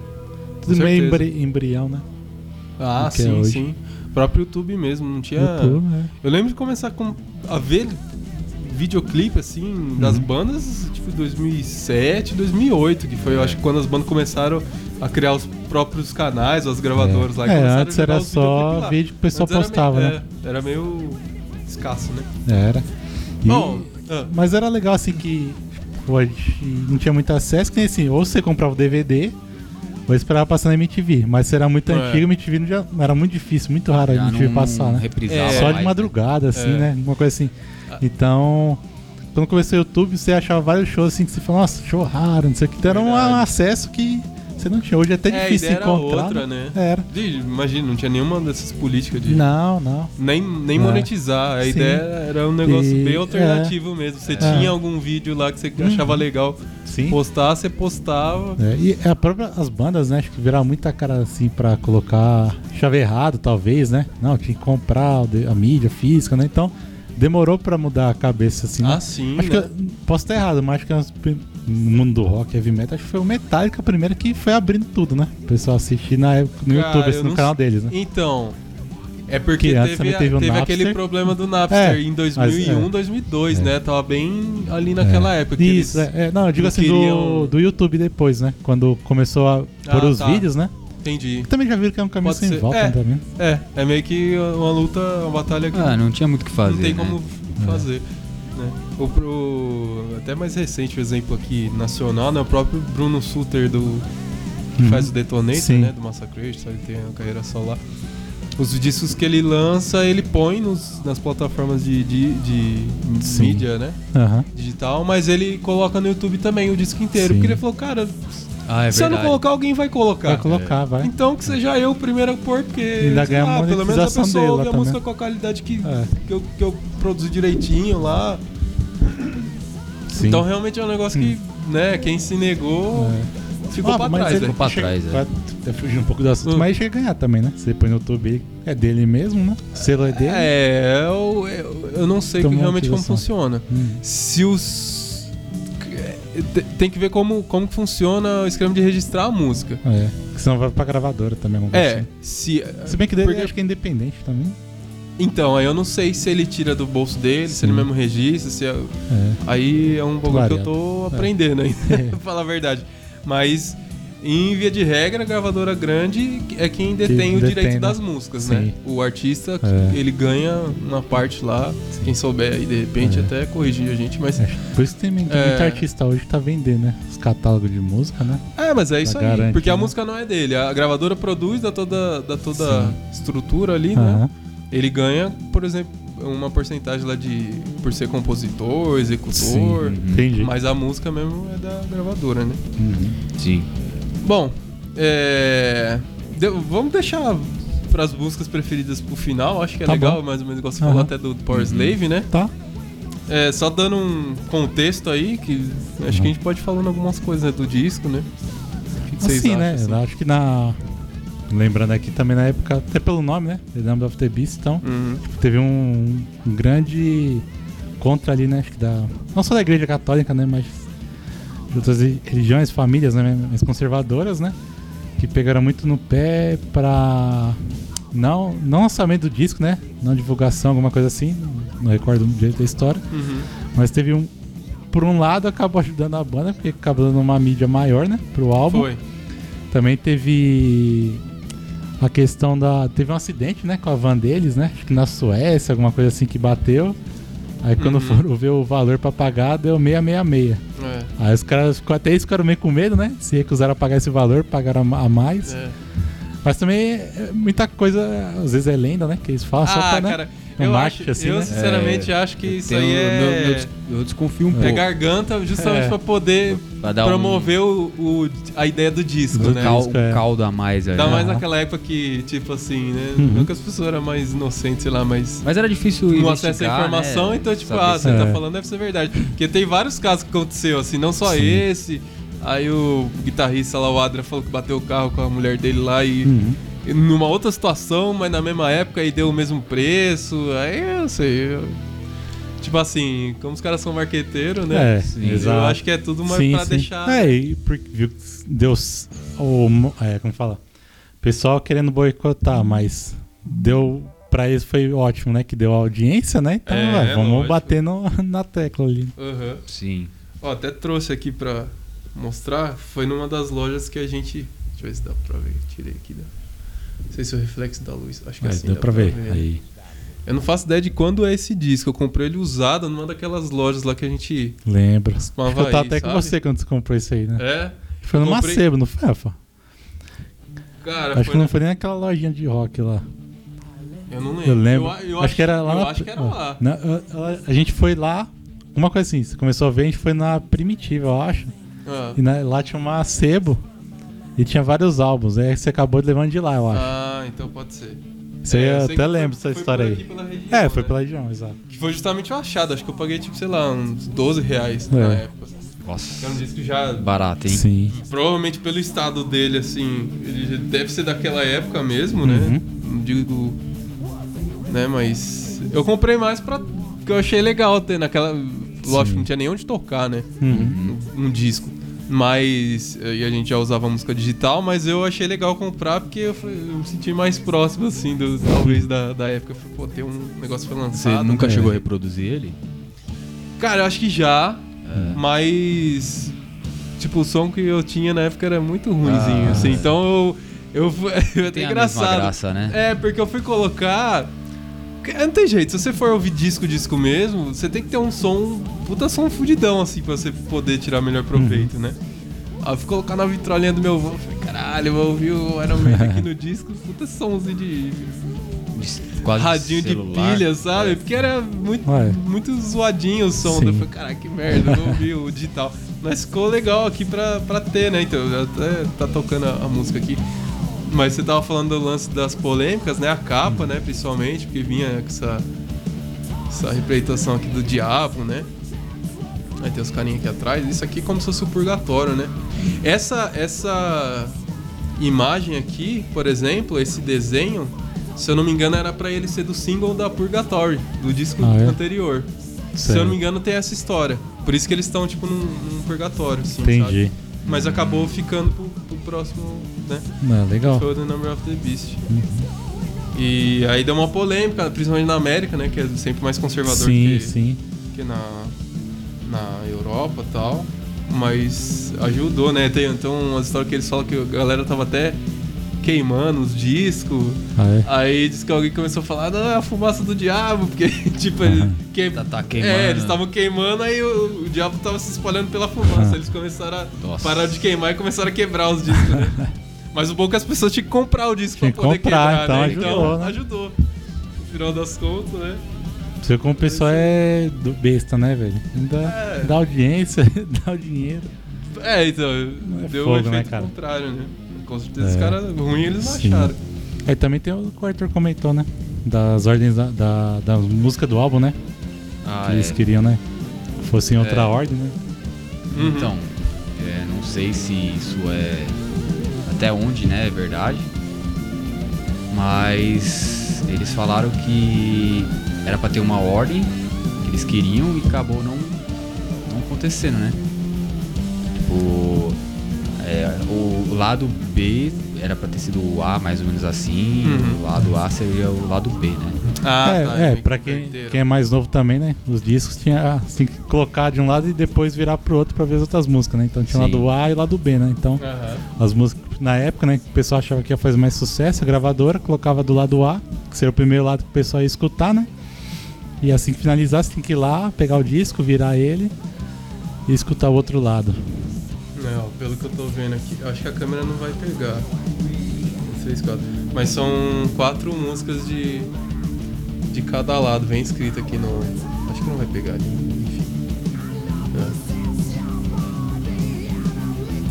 [SPEAKER 3] Tudo
[SPEAKER 1] com
[SPEAKER 3] meio embri- embrião, né?
[SPEAKER 1] Ah,
[SPEAKER 3] que é
[SPEAKER 1] sim, sim. O próprio YouTube mesmo, não tinha.
[SPEAKER 3] YouTube, né?
[SPEAKER 1] Eu lembro de começar com- a ver videoclipe, assim, das
[SPEAKER 3] Uhum.
[SPEAKER 1] bandas, tipo, 2007, 2008, que foi, eu acho que quando as bandas começaram a criar os próprios canais, ou as gravadoras lá.
[SPEAKER 3] É,
[SPEAKER 1] começaram a
[SPEAKER 3] antes era só
[SPEAKER 1] lá.
[SPEAKER 3] vídeo que o pessoal
[SPEAKER 1] Antes era
[SPEAKER 3] postava,
[SPEAKER 1] meio-
[SPEAKER 3] né?
[SPEAKER 1] É, era meio escasso, né?
[SPEAKER 3] Era. E-
[SPEAKER 1] Bom, ah,
[SPEAKER 3] Mas era legal assim que pô, a gente não tinha muito acesso, que nem assim, ou você comprava o DVD, ou esperava passar na MTV. Mas se era muito
[SPEAKER 1] É.
[SPEAKER 3] antigo, a MTV não já, era muito difícil, muito raro a
[SPEAKER 2] Já
[SPEAKER 3] MTV
[SPEAKER 2] não
[SPEAKER 3] passar, né?
[SPEAKER 1] É.
[SPEAKER 3] Só de
[SPEAKER 2] né?
[SPEAKER 3] madrugada, assim,
[SPEAKER 1] É.
[SPEAKER 3] né? Uma coisa assim. Então, quando começou o YouTube, você achava vários shows assim que você falava, nossa, show raro, não sei o que. Então era um acesso que você não tinha. Hoje é até
[SPEAKER 1] É, a
[SPEAKER 3] difícil
[SPEAKER 1] ideia era
[SPEAKER 3] encontrar.
[SPEAKER 1] outra, né?
[SPEAKER 3] Era.
[SPEAKER 1] de- imagina, não tinha nenhuma dessas políticas de.
[SPEAKER 3] Não, não.
[SPEAKER 1] Nem, nem
[SPEAKER 3] É.
[SPEAKER 1] monetizar. A
[SPEAKER 3] Sim.
[SPEAKER 1] ideia era um negócio
[SPEAKER 3] E-
[SPEAKER 1] bem alternativo mesmo. Você
[SPEAKER 3] É.
[SPEAKER 1] tinha algum vídeo lá que você achava legal
[SPEAKER 3] Sim.
[SPEAKER 1] postar, você postava.
[SPEAKER 3] É, e a própria, as bandas, né, acho que viraram muita cara assim pra colocar chave errado, talvez, né? Não, tinha que comprar a mídia física, né? Então, demorou pra mudar a cabeça, assim. né?
[SPEAKER 1] Ah, sim.
[SPEAKER 3] Acho
[SPEAKER 1] né?
[SPEAKER 3] que eu- posso estar errado, mas acho que no mundo do rock, heavy metal, acho que foi o Metallica a primeira que foi abrindo tudo, né? O pessoal assistir na época no
[SPEAKER 1] Cara,
[SPEAKER 3] YouTube, assim, no
[SPEAKER 1] não
[SPEAKER 3] canal deles, né?
[SPEAKER 1] Então. É porque teve,
[SPEAKER 3] teve
[SPEAKER 1] teve
[SPEAKER 3] Napster.
[SPEAKER 1] aquele problema do Napster
[SPEAKER 3] É,
[SPEAKER 1] em
[SPEAKER 3] mas,
[SPEAKER 1] 2001,
[SPEAKER 3] é.
[SPEAKER 1] 2002,
[SPEAKER 3] É.
[SPEAKER 1] né? Tava bem ali naquela época. que
[SPEAKER 3] Isso, é, é, não, eu digo
[SPEAKER 1] não
[SPEAKER 3] assim
[SPEAKER 1] queriam-
[SPEAKER 3] do, do YouTube depois, né? Quando começou a pôr
[SPEAKER 1] Ah,
[SPEAKER 3] os
[SPEAKER 1] tá.
[SPEAKER 3] vídeos, né?
[SPEAKER 1] Entendi.
[SPEAKER 3] Também já viram que é um caminho
[SPEAKER 1] Pode
[SPEAKER 3] sem
[SPEAKER 1] ser.
[SPEAKER 3] volta
[SPEAKER 1] É.
[SPEAKER 3] também.
[SPEAKER 1] É, é meio que uma luta, uma batalha que
[SPEAKER 2] Ah, não tinha muito o que fazer.
[SPEAKER 1] não tem
[SPEAKER 2] né?
[SPEAKER 1] como fazer. Né? O, pro, até mais recente o exemplo aqui nacional, né? O próprio Bruno Suter do que
[SPEAKER 3] Uhum.
[SPEAKER 1] faz o Detonator,
[SPEAKER 3] Sim.
[SPEAKER 1] né? Do Massacre, só ele tem a carreira solo lá. Os discos que ele lança, ele põe nos, nas plataformas de, de, de mídia, né?
[SPEAKER 3] Aham.
[SPEAKER 1] Digital, mas ele coloca no YouTube também o disco inteiro.
[SPEAKER 3] Sim.
[SPEAKER 1] Porque ele falou, cara,
[SPEAKER 2] Ah, é
[SPEAKER 1] se eu não colocar, alguém vai colocar.
[SPEAKER 3] Vai colocar, vai.
[SPEAKER 1] Então que seja eu o primeiro a pôr, porque
[SPEAKER 3] Ainda ganha
[SPEAKER 1] lá,
[SPEAKER 3] a
[SPEAKER 1] pelo menos a pessoa ouve a música com a qualidade que,
[SPEAKER 3] É.
[SPEAKER 1] que, eu, que eu produzo direitinho lá.
[SPEAKER 3] Sim.
[SPEAKER 1] Então realmente é um negócio que, né, quem se negou
[SPEAKER 3] É.
[SPEAKER 1] ficou
[SPEAKER 3] Ah,
[SPEAKER 1] pra trás, né?
[SPEAKER 2] Ficou pra
[SPEAKER 3] chega-
[SPEAKER 2] trás, é.
[SPEAKER 3] fugir um pouco do assunto,
[SPEAKER 1] Hum.
[SPEAKER 3] mas chega a ganhar também, né? Você põe no YouTube, é dele mesmo, né? O selo é dele.
[SPEAKER 1] É, eu, eu, eu não sei que realmente como funciona.
[SPEAKER 3] Hum.
[SPEAKER 1] Se os. te- Tem que ver como, como que funciona o esquema de registrar a música.
[SPEAKER 3] É. Porque senão vai pra gravadora também. alguma coisa
[SPEAKER 1] É,
[SPEAKER 3] assim.
[SPEAKER 1] se.
[SPEAKER 3] Se bem que dele
[SPEAKER 1] porque-
[SPEAKER 3] acho que é independente também.
[SPEAKER 1] Então, aí eu não sei se ele tira do bolso dele, se
[SPEAKER 3] Sim.
[SPEAKER 1] ele mesmo registra, se é-
[SPEAKER 3] É.
[SPEAKER 1] Aí é um bagulho que eu tô aprendendo ainda,
[SPEAKER 3] É.
[SPEAKER 1] pra falar a verdade. Mas, em via de regra, a gravadora grande é quem detém o
[SPEAKER 3] detém,
[SPEAKER 1] direito
[SPEAKER 3] né?
[SPEAKER 1] das músicas,
[SPEAKER 3] Sim.
[SPEAKER 1] né? O artista,
[SPEAKER 3] É.
[SPEAKER 1] ele ganha uma parte lá, quem souber aí, de repente,
[SPEAKER 3] É.
[SPEAKER 1] até corrigir a gente, mas...
[SPEAKER 3] É, Por isso tem, tem
[SPEAKER 1] É.
[SPEAKER 3] muito artista hoje que tá vendendo, né? Os catálogos de música, né?
[SPEAKER 1] É, mas é isso aí,
[SPEAKER 3] garante,
[SPEAKER 1] porque a
[SPEAKER 3] né?
[SPEAKER 1] música não é dele, a gravadora produz, dá toda, dá toda
[SPEAKER 3] Sim.
[SPEAKER 1] a estrutura ali, né? Ele ganha, por exemplo, uma porcentagem lá de... por ser compositor,
[SPEAKER 3] Sim.
[SPEAKER 1] executor...
[SPEAKER 3] Entendi.
[SPEAKER 1] Mas a música mesmo é da gravadora, né?
[SPEAKER 3] Uhum.
[SPEAKER 2] Sim.
[SPEAKER 1] Bom, é... de- vamos deixar pras músicas preferidas pro final, acho que é
[SPEAKER 3] Tá
[SPEAKER 1] legal,
[SPEAKER 3] bom.
[SPEAKER 1] mais ou menos igual você
[SPEAKER 3] Aham.
[SPEAKER 1] falou até do Power Slave, né?
[SPEAKER 3] Tá.
[SPEAKER 1] É, só dando um contexto aí, que acho que a gente pode ir falando algumas coisas né, do disco, né? O que, que vocês
[SPEAKER 3] Assim,
[SPEAKER 1] acham?
[SPEAKER 3] né?
[SPEAKER 1] assim?
[SPEAKER 3] Eu acho que na. Lembrando aqui também na época, até pelo nome, né? The Number of the Beast, então.
[SPEAKER 1] Uhum.
[SPEAKER 3] teve um, um grande contra ali, né? Acho que da. Não só da igreja católica, né? Mas de outras religiões, famílias, né? Mais conservadoras, né? Que pegaram muito no pé pra. Não, não lançamento do disco, né? Não divulgação, alguma coisa assim. Não recordo direito da história.
[SPEAKER 1] Uhum.
[SPEAKER 3] Mas teve um. Por um lado, acabou ajudando a banda, porque acabou dando uma mídia maior, né? Pro álbum.
[SPEAKER 1] Foi.
[SPEAKER 3] Também teve a questão da. Teve um acidente, né? Com a van deles, né? Acho que na Suécia, alguma coisa assim que bateu. Aí quando
[SPEAKER 1] Uhum.
[SPEAKER 3] foram ver o valor pra pagar, deu 666.
[SPEAKER 1] É,
[SPEAKER 3] Aí os caras, ficou- até eles ficaram meio com medo, né? Se recusaram a pagar esse valor, pagaram a ma- a mais.
[SPEAKER 1] é.
[SPEAKER 3] Mas também é muita coisa, às vezes é lenda, né? Que eles falam só
[SPEAKER 1] Ah,
[SPEAKER 3] pra, né?
[SPEAKER 1] cara, eu acho,
[SPEAKER 3] assim,
[SPEAKER 1] eu
[SPEAKER 3] né?
[SPEAKER 1] sinceramente acho que isso aí
[SPEAKER 2] eu-
[SPEAKER 1] é,
[SPEAKER 2] eu, des- eu desconfio um
[SPEAKER 1] é
[SPEAKER 2] pouco.
[SPEAKER 1] garganta justamente
[SPEAKER 3] É.
[SPEAKER 1] pra poder
[SPEAKER 2] Pra dar
[SPEAKER 1] promover o, o- a ideia do disco,
[SPEAKER 3] Do
[SPEAKER 2] um
[SPEAKER 1] né?
[SPEAKER 2] cal-
[SPEAKER 3] disco, é.
[SPEAKER 2] caldo a mais.
[SPEAKER 1] Ainda mais naquela época que, tipo assim, né?
[SPEAKER 3] Uhum.
[SPEAKER 1] Não que as pessoas eram mais inocentes, sei lá, mas.
[SPEAKER 2] Mas era difícil investigar,
[SPEAKER 1] acesso à informação,
[SPEAKER 2] né?
[SPEAKER 1] então, tipo,
[SPEAKER 2] Saber
[SPEAKER 1] ah, você
[SPEAKER 3] É.
[SPEAKER 1] tá falando deve ser verdade. Porque tem vários casos que aconteceu, assim, não só
[SPEAKER 3] Sim.
[SPEAKER 1] esse. Aí o guitarrista lá, o Adra, falou que bateu o carro com a mulher dele lá e.
[SPEAKER 3] Uhum.
[SPEAKER 1] Numa outra situação, mas na mesma época e deu o mesmo preço. Aí eu sei. eu- Tipo assim, como os caras são marqueteiros, né?
[SPEAKER 3] É,
[SPEAKER 2] Sim.
[SPEAKER 3] exato.
[SPEAKER 1] Eu acho que é tudo mais
[SPEAKER 3] Sim,
[SPEAKER 1] pra
[SPEAKER 3] sim.
[SPEAKER 1] deixar.
[SPEAKER 3] É, e porque viu que deu. O, é, como fala? Pessoal querendo boicotar, mas deu. Pra eles foi ótimo, né? Que deu audiência, né? Então,
[SPEAKER 1] É,
[SPEAKER 3] ué, vamos
[SPEAKER 1] lógico.
[SPEAKER 3] bater no- na tecla ali.
[SPEAKER 1] Aham.
[SPEAKER 2] Sim.
[SPEAKER 1] Ó, até trouxe aqui pra mostrar. Foi numa das lojas que a gente. Deixa eu ver se dá pra ver. Tirei aqui. Dá. Não sei se é o reflexo da luz. Acho que
[SPEAKER 3] Aí,
[SPEAKER 1] assim.
[SPEAKER 3] deu
[SPEAKER 1] dá
[SPEAKER 3] pra ver. Aí.
[SPEAKER 1] Eu não faço ideia de quando é esse disco. Eu comprei ele usado numa daquelas lojas lá que a gente. Costumava
[SPEAKER 3] Eu tava
[SPEAKER 1] ir,
[SPEAKER 3] até com
[SPEAKER 1] sabe?
[SPEAKER 3] você quando você comprou isso aí, né?
[SPEAKER 1] É.
[SPEAKER 3] Foi no
[SPEAKER 1] comprei-
[SPEAKER 3] Macebo, não foi, Rafa?
[SPEAKER 1] Cara,
[SPEAKER 3] Acho
[SPEAKER 1] foi
[SPEAKER 3] que não
[SPEAKER 1] na-
[SPEAKER 3] foi nem naquela lojinha de rock lá.
[SPEAKER 1] Eu não lembro.
[SPEAKER 3] Eu lembro.
[SPEAKER 1] Eu, eu
[SPEAKER 3] acho, que era lá
[SPEAKER 1] eu
[SPEAKER 3] na.
[SPEAKER 1] acho que era lá.
[SPEAKER 3] na- a, a- a gente foi lá. Uma coisa assim, você começou a ver, a gente foi na Primitiva, eu acho.
[SPEAKER 1] Ah.
[SPEAKER 3] E na- lá tinha uma sebo. E tinha vários álbuns. Aí você acabou levando de lá, eu acho.
[SPEAKER 1] Ah, então pode ser.
[SPEAKER 3] Você
[SPEAKER 1] É, eu
[SPEAKER 3] até
[SPEAKER 1] foi-
[SPEAKER 3] dessa
[SPEAKER 1] foi
[SPEAKER 3] história aí.
[SPEAKER 1] região,
[SPEAKER 3] É, foi
[SPEAKER 1] né?
[SPEAKER 3] pela região, exato.
[SPEAKER 1] Que foi justamente o achado. Acho que eu paguei, tipo, sei lá, uns 12 reais
[SPEAKER 3] É.
[SPEAKER 1] na época.
[SPEAKER 2] Nossa.
[SPEAKER 1] Era um disco já
[SPEAKER 2] Barato, hein?
[SPEAKER 3] Sim.
[SPEAKER 1] Provavelmente pelo estado dele, assim, ele deve ser daquela época mesmo, né?
[SPEAKER 3] Uhum.
[SPEAKER 1] Não digo. Né, mas. Eu comprei mais pra. que eu achei legal ter naquela. Lógico,
[SPEAKER 3] Sim.
[SPEAKER 1] não tinha nem onde tocar, né?
[SPEAKER 3] Uhum.
[SPEAKER 1] Um, um disco. Mas. E a gente já usava música digital, mas eu achei legal comprar porque eu, fui- eu me senti mais próximo, assim, do, talvez da, da época. Eu falei, Pô, tem um negócio que foi
[SPEAKER 2] Você
[SPEAKER 1] lançado.
[SPEAKER 2] nunca
[SPEAKER 3] né?
[SPEAKER 2] chegou a reproduzir ele?
[SPEAKER 1] Cara, eu acho que já,
[SPEAKER 2] É.
[SPEAKER 1] mas. Tipo, o som que eu tinha na época era muito ruimzinho,
[SPEAKER 2] Ah.
[SPEAKER 1] assim. Então eu. Eu, fui- eu até engraçado.
[SPEAKER 2] graça, né?
[SPEAKER 1] É, porque eu fui colocar. Não tem jeito, se você for ouvir disco, disco mesmo, você tem que ter um som, puta som fudidão, assim, pra você poder tirar melhor proveito, né? Aí eu fui colocar na vitrolinha do meu avô, falei, caralho, eu vou ouvir o Iron Maiden aqui no disco, puta somzinho de
[SPEAKER 2] De- Quase
[SPEAKER 1] radinho de
[SPEAKER 2] celular.
[SPEAKER 1] pilha, sabe? Porque era muito,
[SPEAKER 3] Ué.
[SPEAKER 1] muito zoadinho o som.
[SPEAKER 3] Sim.
[SPEAKER 1] Eu falei, caralho, que merda, eu vou ouvir o digital. Mas ficou legal aqui pra, pra ter, né? Então, até tá tocando a, a música aqui. Mas você tava falando do lance das polêmicas, né? A capa, né? Principalmente, porque vinha com essa, essa representação aqui do diabo, né? Aí tem os carinhos aqui atrás. Isso aqui é como se fosse o purgatório, né? Essa, essa imagem aqui, por exemplo, esse desenho, se eu não me engano, era pra ele ser do single da Purgatory, do disco
[SPEAKER 3] Ah, é?
[SPEAKER 1] anterior. Se eu não me engano, tem essa história. Por isso que eles estão, tipo, num, num purgatório, assim,
[SPEAKER 3] Entendi.
[SPEAKER 1] sabe? Mas acabou ficando pro próximo, né?
[SPEAKER 3] Não, legal.
[SPEAKER 1] Foi o The Number of the Beast.
[SPEAKER 3] Uhum.
[SPEAKER 1] E aí deu uma polêmica, principalmente na América, né? Que é sempre mais conservador
[SPEAKER 3] Sim,
[SPEAKER 1] que,
[SPEAKER 3] sim.
[SPEAKER 1] que na, na Europa e tal. Mas ajudou, né? Tem então umas histórias que eles falam que a galera tava até queimando os discos.
[SPEAKER 3] Ah, é?
[SPEAKER 1] Aí diz que alguém começou a falar, não, é a fumaça do diabo, porque, tipo, ele
[SPEAKER 3] Aham.
[SPEAKER 1] que,
[SPEAKER 2] Tá- tá queimando.
[SPEAKER 1] É, eles estavam queimando, aí o, o diabo tava se espalhando pela fumaça.
[SPEAKER 3] Aham.
[SPEAKER 1] Eles começaram a
[SPEAKER 2] Nossa.
[SPEAKER 1] parar de queimar e começaram a quebrar os discos, né? Mas o bom é que as pessoas tinham que comprar o disco
[SPEAKER 3] Tinha
[SPEAKER 1] pra poder
[SPEAKER 3] comprar,
[SPEAKER 1] quebrar,
[SPEAKER 3] então
[SPEAKER 1] né?
[SPEAKER 3] ajudou,
[SPEAKER 1] então,
[SPEAKER 3] né?
[SPEAKER 1] ajudou. No final das contas, né?
[SPEAKER 3] Você como o pessoal é do besta, né, velho? Ainda
[SPEAKER 1] É.
[SPEAKER 3] dá audiência, dá o dinheiro.
[SPEAKER 1] É, então,
[SPEAKER 3] Não é
[SPEAKER 1] deu
[SPEAKER 3] fogo,
[SPEAKER 1] o efeito
[SPEAKER 3] né, cara?
[SPEAKER 1] contrário, né? Com certeza
[SPEAKER 3] É.
[SPEAKER 1] os caras ruins eles não
[SPEAKER 3] Sim.
[SPEAKER 1] acharam.
[SPEAKER 3] Aí também tem o que o Arthur comentou, né? Das ordens da, da, da música do álbum, né?
[SPEAKER 2] Ah,
[SPEAKER 3] que
[SPEAKER 2] é.
[SPEAKER 3] eles queriam, né? Fosse em outra
[SPEAKER 2] É.
[SPEAKER 3] ordem, né?
[SPEAKER 1] Uhum.
[SPEAKER 2] Então, é, não sei se isso é até onde, né, é verdade. Mas eles falaram que era pra ter uma ordem que eles queriam e acabou não, não acontecendo, né? Tipo, é, o lado B era pra ter sido o A, mais ou menos assim.
[SPEAKER 1] Uhum.
[SPEAKER 2] O lado A seria o lado B, né?
[SPEAKER 1] Ah,
[SPEAKER 3] é,
[SPEAKER 1] tá,
[SPEAKER 3] é, pra
[SPEAKER 1] que
[SPEAKER 3] quem, quem é mais novo também, né? Os discos tinha assim, que colocar de um lado e depois virar pro outro pra ver as outras músicas, né? Então tinha o
[SPEAKER 2] Sim.
[SPEAKER 3] lado A e o lado B, né? Então
[SPEAKER 1] Aham.
[SPEAKER 3] as músicas, na época, né, que o pessoal achava que ia fazer mais sucesso, a gravadora colocava do lado A, que seria o primeiro lado que o pessoal ia escutar, né? E assim que finalizar, você tem que ir lá, pegar o disco, virar ele e escutar o outro lado.
[SPEAKER 1] Não, pelo que eu tô vendo aqui, acho que a câmera não vai pegar. Não sei se quatro. Mas são quatro músicas de. de cada lado, vem escrito aqui no. Acho que não vai pegar, enfim.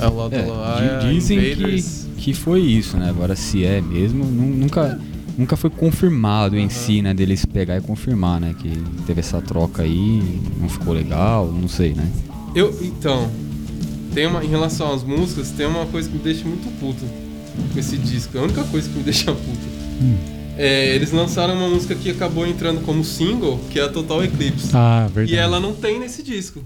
[SPEAKER 1] É, é o lado
[SPEAKER 2] É,
[SPEAKER 1] lá. é
[SPEAKER 2] dizem que, que foi isso, né? Agora se é mesmo, nu- nunca, nunca foi confirmado em si, né? Deles pegar e confirmar, né? Que teve essa troca aí, não ficou legal, não sei, né?
[SPEAKER 1] Eu, então, tem uma, em relação às músicas, tem uma coisa que me deixa muito puto com esse disco. É a única coisa que me deixa puto. É, eles lançaram uma música que acabou entrando como single, que é a Total Eclipse.
[SPEAKER 3] Ah, verdade.
[SPEAKER 1] E ela não tem nesse disco.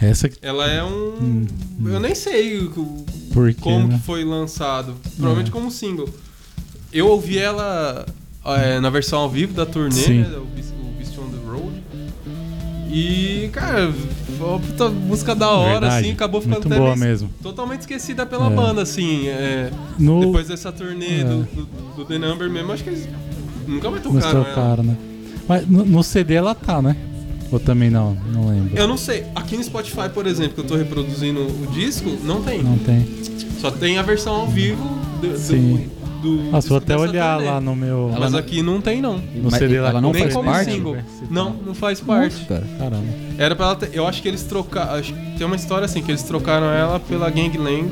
[SPEAKER 3] Essa.
[SPEAKER 1] Ela é um. Eu nem sei o-
[SPEAKER 3] Por quê,
[SPEAKER 1] como
[SPEAKER 3] né?
[SPEAKER 1] que foi lançado. Provavelmente
[SPEAKER 3] É.
[SPEAKER 1] como single. Eu ouvi ela é, na versão ao vivo da turnê,
[SPEAKER 3] Sim.
[SPEAKER 1] né? E, cara, uma puta música da hora,
[SPEAKER 3] Verdade.
[SPEAKER 1] assim, acabou ficando
[SPEAKER 3] Muito boa mesmo.
[SPEAKER 1] totalmente esquecida pela
[SPEAKER 3] É.
[SPEAKER 1] banda, assim. é,
[SPEAKER 3] No,
[SPEAKER 1] Depois dessa turnê
[SPEAKER 3] É.
[SPEAKER 1] do, do, do The Number mesmo, acho que eles nunca mais tocaram
[SPEAKER 3] né? Mas no, no CD ela tá, né? Ou também não? Não lembro.
[SPEAKER 1] Eu não sei. Aqui no Spotify, por exemplo, que eu tô reproduzindo o disco, não tem.
[SPEAKER 3] Não tem.
[SPEAKER 1] Só tem a versão ao vivo do-
[SPEAKER 3] Sim.
[SPEAKER 1] do
[SPEAKER 3] Nossa, vou até olhar
[SPEAKER 1] turnê.
[SPEAKER 3] lá no meu.
[SPEAKER 1] Mas
[SPEAKER 2] não-
[SPEAKER 1] aqui não tem, não.
[SPEAKER 3] no
[SPEAKER 2] Mas
[SPEAKER 3] CD lá
[SPEAKER 2] ela não
[SPEAKER 1] Nem
[SPEAKER 2] faz
[SPEAKER 1] como
[SPEAKER 2] parte?
[SPEAKER 1] single. Não, não faz parte.
[SPEAKER 2] Nossa, cara.
[SPEAKER 3] Caramba.
[SPEAKER 1] Era pra ela ter, Eu acho que eles trocaram. Tem uma história assim, que eles trocaram ela pela Gang Lang,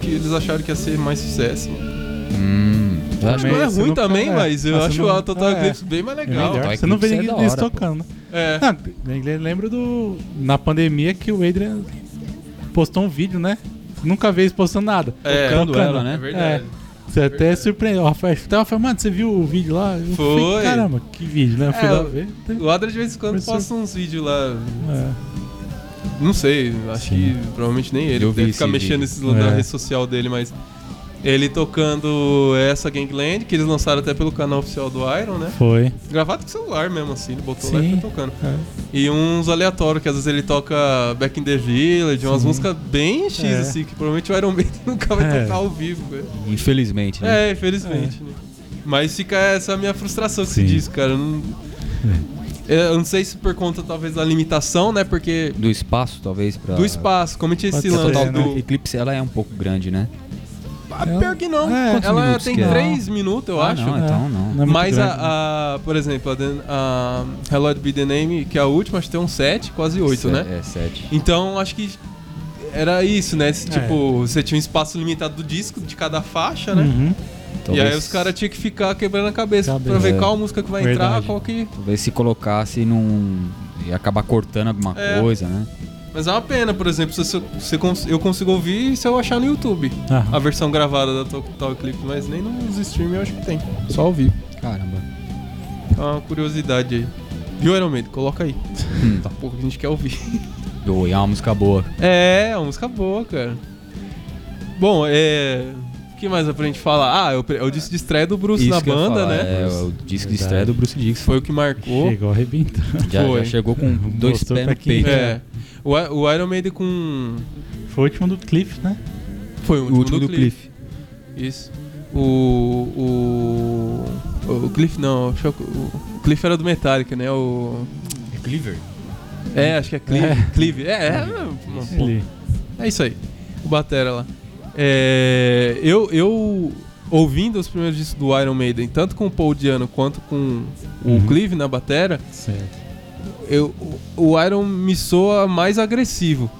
[SPEAKER 1] que eles acharam que ia ser mais sucesso.
[SPEAKER 2] Hum, eu acho
[SPEAKER 1] que não é ruim
[SPEAKER 3] não-
[SPEAKER 1] também,
[SPEAKER 3] é,
[SPEAKER 1] mas eu acho
[SPEAKER 3] não-
[SPEAKER 1] a Total
[SPEAKER 3] é.
[SPEAKER 1] Eclipse bem mais
[SPEAKER 3] É
[SPEAKER 1] legal.
[SPEAKER 3] melhor.
[SPEAKER 2] Total
[SPEAKER 3] Você não vê
[SPEAKER 2] é
[SPEAKER 3] ninguém
[SPEAKER 2] da
[SPEAKER 3] deles
[SPEAKER 2] hora, pô.
[SPEAKER 3] tocando, né?
[SPEAKER 1] É.
[SPEAKER 3] Ah, lembro do. Na pandemia que o Adrian postou um vídeo, né? Nunca veio postando nada.
[SPEAKER 1] É,
[SPEAKER 2] Tocando ela, né?
[SPEAKER 1] É verdade.
[SPEAKER 3] Você até surpreendeu. O Rafael até falou, mano, você viu o vídeo lá? Eu
[SPEAKER 1] Foi.
[SPEAKER 3] Falei, Caramba, que vídeo, né? Eu fui
[SPEAKER 1] É,
[SPEAKER 3] lá
[SPEAKER 1] o-
[SPEAKER 3] ver.
[SPEAKER 1] O Adra de vez em quando
[SPEAKER 3] Professor.
[SPEAKER 1] posta uns vídeos lá.
[SPEAKER 3] É.
[SPEAKER 1] Não sei, acho que provavelmente nem ele.
[SPEAKER 2] Eu
[SPEAKER 1] Deve ficar mexendo
[SPEAKER 2] vídeo.
[SPEAKER 1] nesses
[SPEAKER 3] É.
[SPEAKER 1] rede social dele, mas. Ele tocando essa Gangland, que eles lançaram até pelo canal oficial do Iron, né?
[SPEAKER 3] Foi.
[SPEAKER 1] Gravado com celular mesmo, assim, ele botou lá e
[SPEAKER 3] Sim.
[SPEAKER 1] foi tocando.
[SPEAKER 3] É.
[SPEAKER 1] E uns aleatórios, que às vezes ele toca Back in the Village, umas
[SPEAKER 3] Sim.
[SPEAKER 1] músicas bem X,
[SPEAKER 3] É.
[SPEAKER 1] assim, que provavelmente o Iron Maiden nunca vai
[SPEAKER 3] É.
[SPEAKER 1] tocar ao vivo, velho.
[SPEAKER 2] Infelizmente, né?
[SPEAKER 1] É, infelizmente, né? Mas fica essa minha frustração esse
[SPEAKER 3] Sim.
[SPEAKER 1] disco, cara. Eu não... Eu não sei se por conta, talvez, da limitação, né? Porque
[SPEAKER 2] Do espaço, talvez, pra...
[SPEAKER 1] do espaço, como tinha esse
[SPEAKER 3] Pode ser,
[SPEAKER 1] lance
[SPEAKER 2] Total
[SPEAKER 3] né?
[SPEAKER 1] do...
[SPEAKER 2] Eclipse, ela é um pouco grande, né?
[SPEAKER 1] Ah, pior que não.
[SPEAKER 3] É.
[SPEAKER 1] Ela tem
[SPEAKER 2] que é?
[SPEAKER 1] 3 minutos, eu
[SPEAKER 2] Ah,
[SPEAKER 1] acho.
[SPEAKER 2] não, então não.
[SPEAKER 3] Não é
[SPEAKER 1] Mas a, a- por exemplo, a, a Hello Be The Name, que é a última, acho que tem um 7, quase 8,
[SPEAKER 2] Se-
[SPEAKER 1] né?
[SPEAKER 2] É, sete.
[SPEAKER 1] Então, acho que era isso, né?
[SPEAKER 3] É.
[SPEAKER 1] Tipo, você tinha um espaço limitado do disco, de cada faixa, né?
[SPEAKER 3] Uhum.
[SPEAKER 1] E
[SPEAKER 2] Talvez-
[SPEAKER 1] aí os caras tinham que ficar quebrando a cabeça
[SPEAKER 3] Cabeça.
[SPEAKER 1] pra ver
[SPEAKER 2] É.
[SPEAKER 1] qual música que vai entrar,
[SPEAKER 3] Verdade.
[SPEAKER 1] qual que...
[SPEAKER 2] Talvez se colocasse num... ia acabar cortando alguma
[SPEAKER 1] É.
[SPEAKER 2] coisa, né?
[SPEAKER 1] Mas é uma pena, por exemplo, se você cons- eu consigo ouvir se eu achar no YouTube
[SPEAKER 3] Aham.
[SPEAKER 1] a versão gravada da Total Eclipse, mas nem nos streams eu acho que tem. Só ouvir.
[SPEAKER 2] Caramba.
[SPEAKER 1] É uma curiosidade aí. Viu, Iron Maiden? Coloca aí.
[SPEAKER 2] Hum.
[SPEAKER 1] Tá pouco que a gente quer ouvir.
[SPEAKER 2] E é uma música boa.
[SPEAKER 1] É, é uma música boa, cara. Bom, é. O que mais é pra gente falar? Ah, é o, pre- é o disco de estreia do Bruce
[SPEAKER 2] Isso
[SPEAKER 1] na
[SPEAKER 2] que eu ia
[SPEAKER 1] banda,
[SPEAKER 2] falar,
[SPEAKER 1] né?
[SPEAKER 2] É o disco de estreia do Bruce Dixon.
[SPEAKER 1] Foi o que marcou.
[SPEAKER 3] Chegou arrebentando.
[SPEAKER 2] Já,
[SPEAKER 1] Foi.
[SPEAKER 2] já chegou com dois
[SPEAKER 3] Mostrou
[SPEAKER 2] pés
[SPEAKER 3] pra
[SPEAKER 2] no
[SPEAKER 3] quem
[SPEAKER 2] peito.
[SPEAKER 1] É. O, o Iron Maiden com.
[SPEAKER 3] Foi o último do Cliff, né?
[SPEAKER 1] Foi o
[SPEAKER 2] O
[SPEAKER 1] último,
[SPEAKER 2] último
[SPEAKER 1] do,
[SPEAKER 2] do
[SPEAKER 1] Cliff.
[SPEAKER 2] Cliff.
[SPEAKER 1] Isso. O. O. O Cliff não, que o o Cliff era do Metallica, né? O.
[SPEAKER 2] É Cleaver?
[SPEAKER 1] É, acho que é Clive.
[SPEAKER 3] É.
[SPEAKER 1] Clive. É, é, é, é isso aí. O Batera lá. É, eu, eu ouvindo os primeiros discos do Iron Maiden, tanto com o Paul Diano quanto com o
[SPEAKER 3] Uhum.
[SPEAKER 1] Clive na batera,
[SPEAKER 3] Certo.
[SPEAKER 1] Eu, o Iron me soa mais agressivo.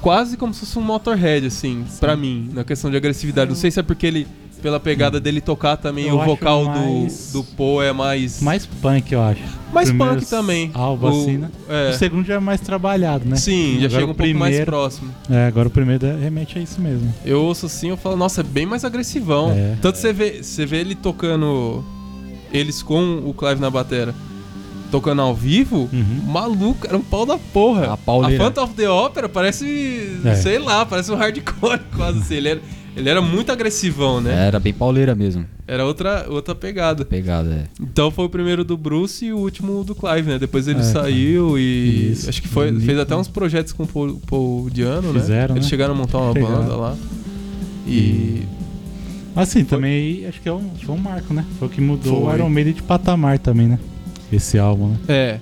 [SPEAKER 1] Quase como se fosse um Motorhead, assim, pra mim, na questão de agressividade. Não sei se é porque ele, pela pegada dele tocar também,
[SPEAKER 3] Eu
[SPEAKER 1] o vocal
[SPEAKER 3] mais-
[SPEAKER 1] do, do Paul é mais.
[SPEAKER 3] Mais punk, eu acho.
[SPEAKER 1] mais punk
[SPEAKER 3] Primeiros
[SPEAKER 1] também.
[SPEAKER 3] Álbum
[SPEAKER 1] O-
[SPEAKER 3] assim, né?
[SPEAKER 1] é.
[SPEAKER 3] O segundo já é mais trabalhado, né?
[SPEAKER 1] Sim, já
[SPEAKER 3] Agora
[SPEAKER 1] chega
[SPEAKER 3] o
[SPEAKER 1] um pouco mais
[SPEAKER 3] primeiro-
[SPEAKER 1] próximo.
[SPEAKER 3] É, agora o primeiro é- remete a isso mesmo.
[SPEAKER 1] Eu ouço assim, eu falo, nossa, é bem mais agressivão.
[SPEAKER 3] É.
[SPEAKER 1] Tanto você vê, você vê ele tocando. Eles com o Clive na batera. Tocando ao vivo,
[SPEAKER 3] Uhum.
[SPEAKER 1] maluco, era um pau da porra.
[SPEAKER 2] A pauleira.
[SPEAKER 1] Phantom of the Opera parece.
[SPEAKER 3] É.
[SPEAKER 1] sei lá, parece um hardcore quase assim. Ele era, ele era muito agressivão, né?
[SPEAKER 2] Era bem pauleira mesmo.
[SPEAKER 1] Era outra, outra pegada.
[SPEAKER 2] Pegada, é.
[SPEAKER 1] Então foi o primeiro do Bruce e o último do Clive, né? Depois ele
[SPEAKER 3] É,
[SPEAKER 1] saiu e.
[SPEAKER 3] Isso.
[SPEAKER 1] Acho que foi.
[SPEAKER 3] Bonito,
[SPEAKER 1] Fez até
[SPEAKER 3] né?
[SPEAKER 1] uns projetos com o Paul, Paul Diano, né?
[SPEAKER 3] Fizeram,
[SPEAKER 1] Eles
[SPEAKER 3] né?
[SPEAKER 1] chegaram a montar uma
[SPEAKER 3] Chegaram.
[SPEAKER 1] banda lá. E.
[SPEAKER 3] Assim, também acho que é um, foi um marco, né? Foi o que mudou
[SPEAKER 1] Foi.
[SPEAKER 3] o Iron Maiden de patamar também, né? Esse álbum, né?
[SPEAKER 1] É.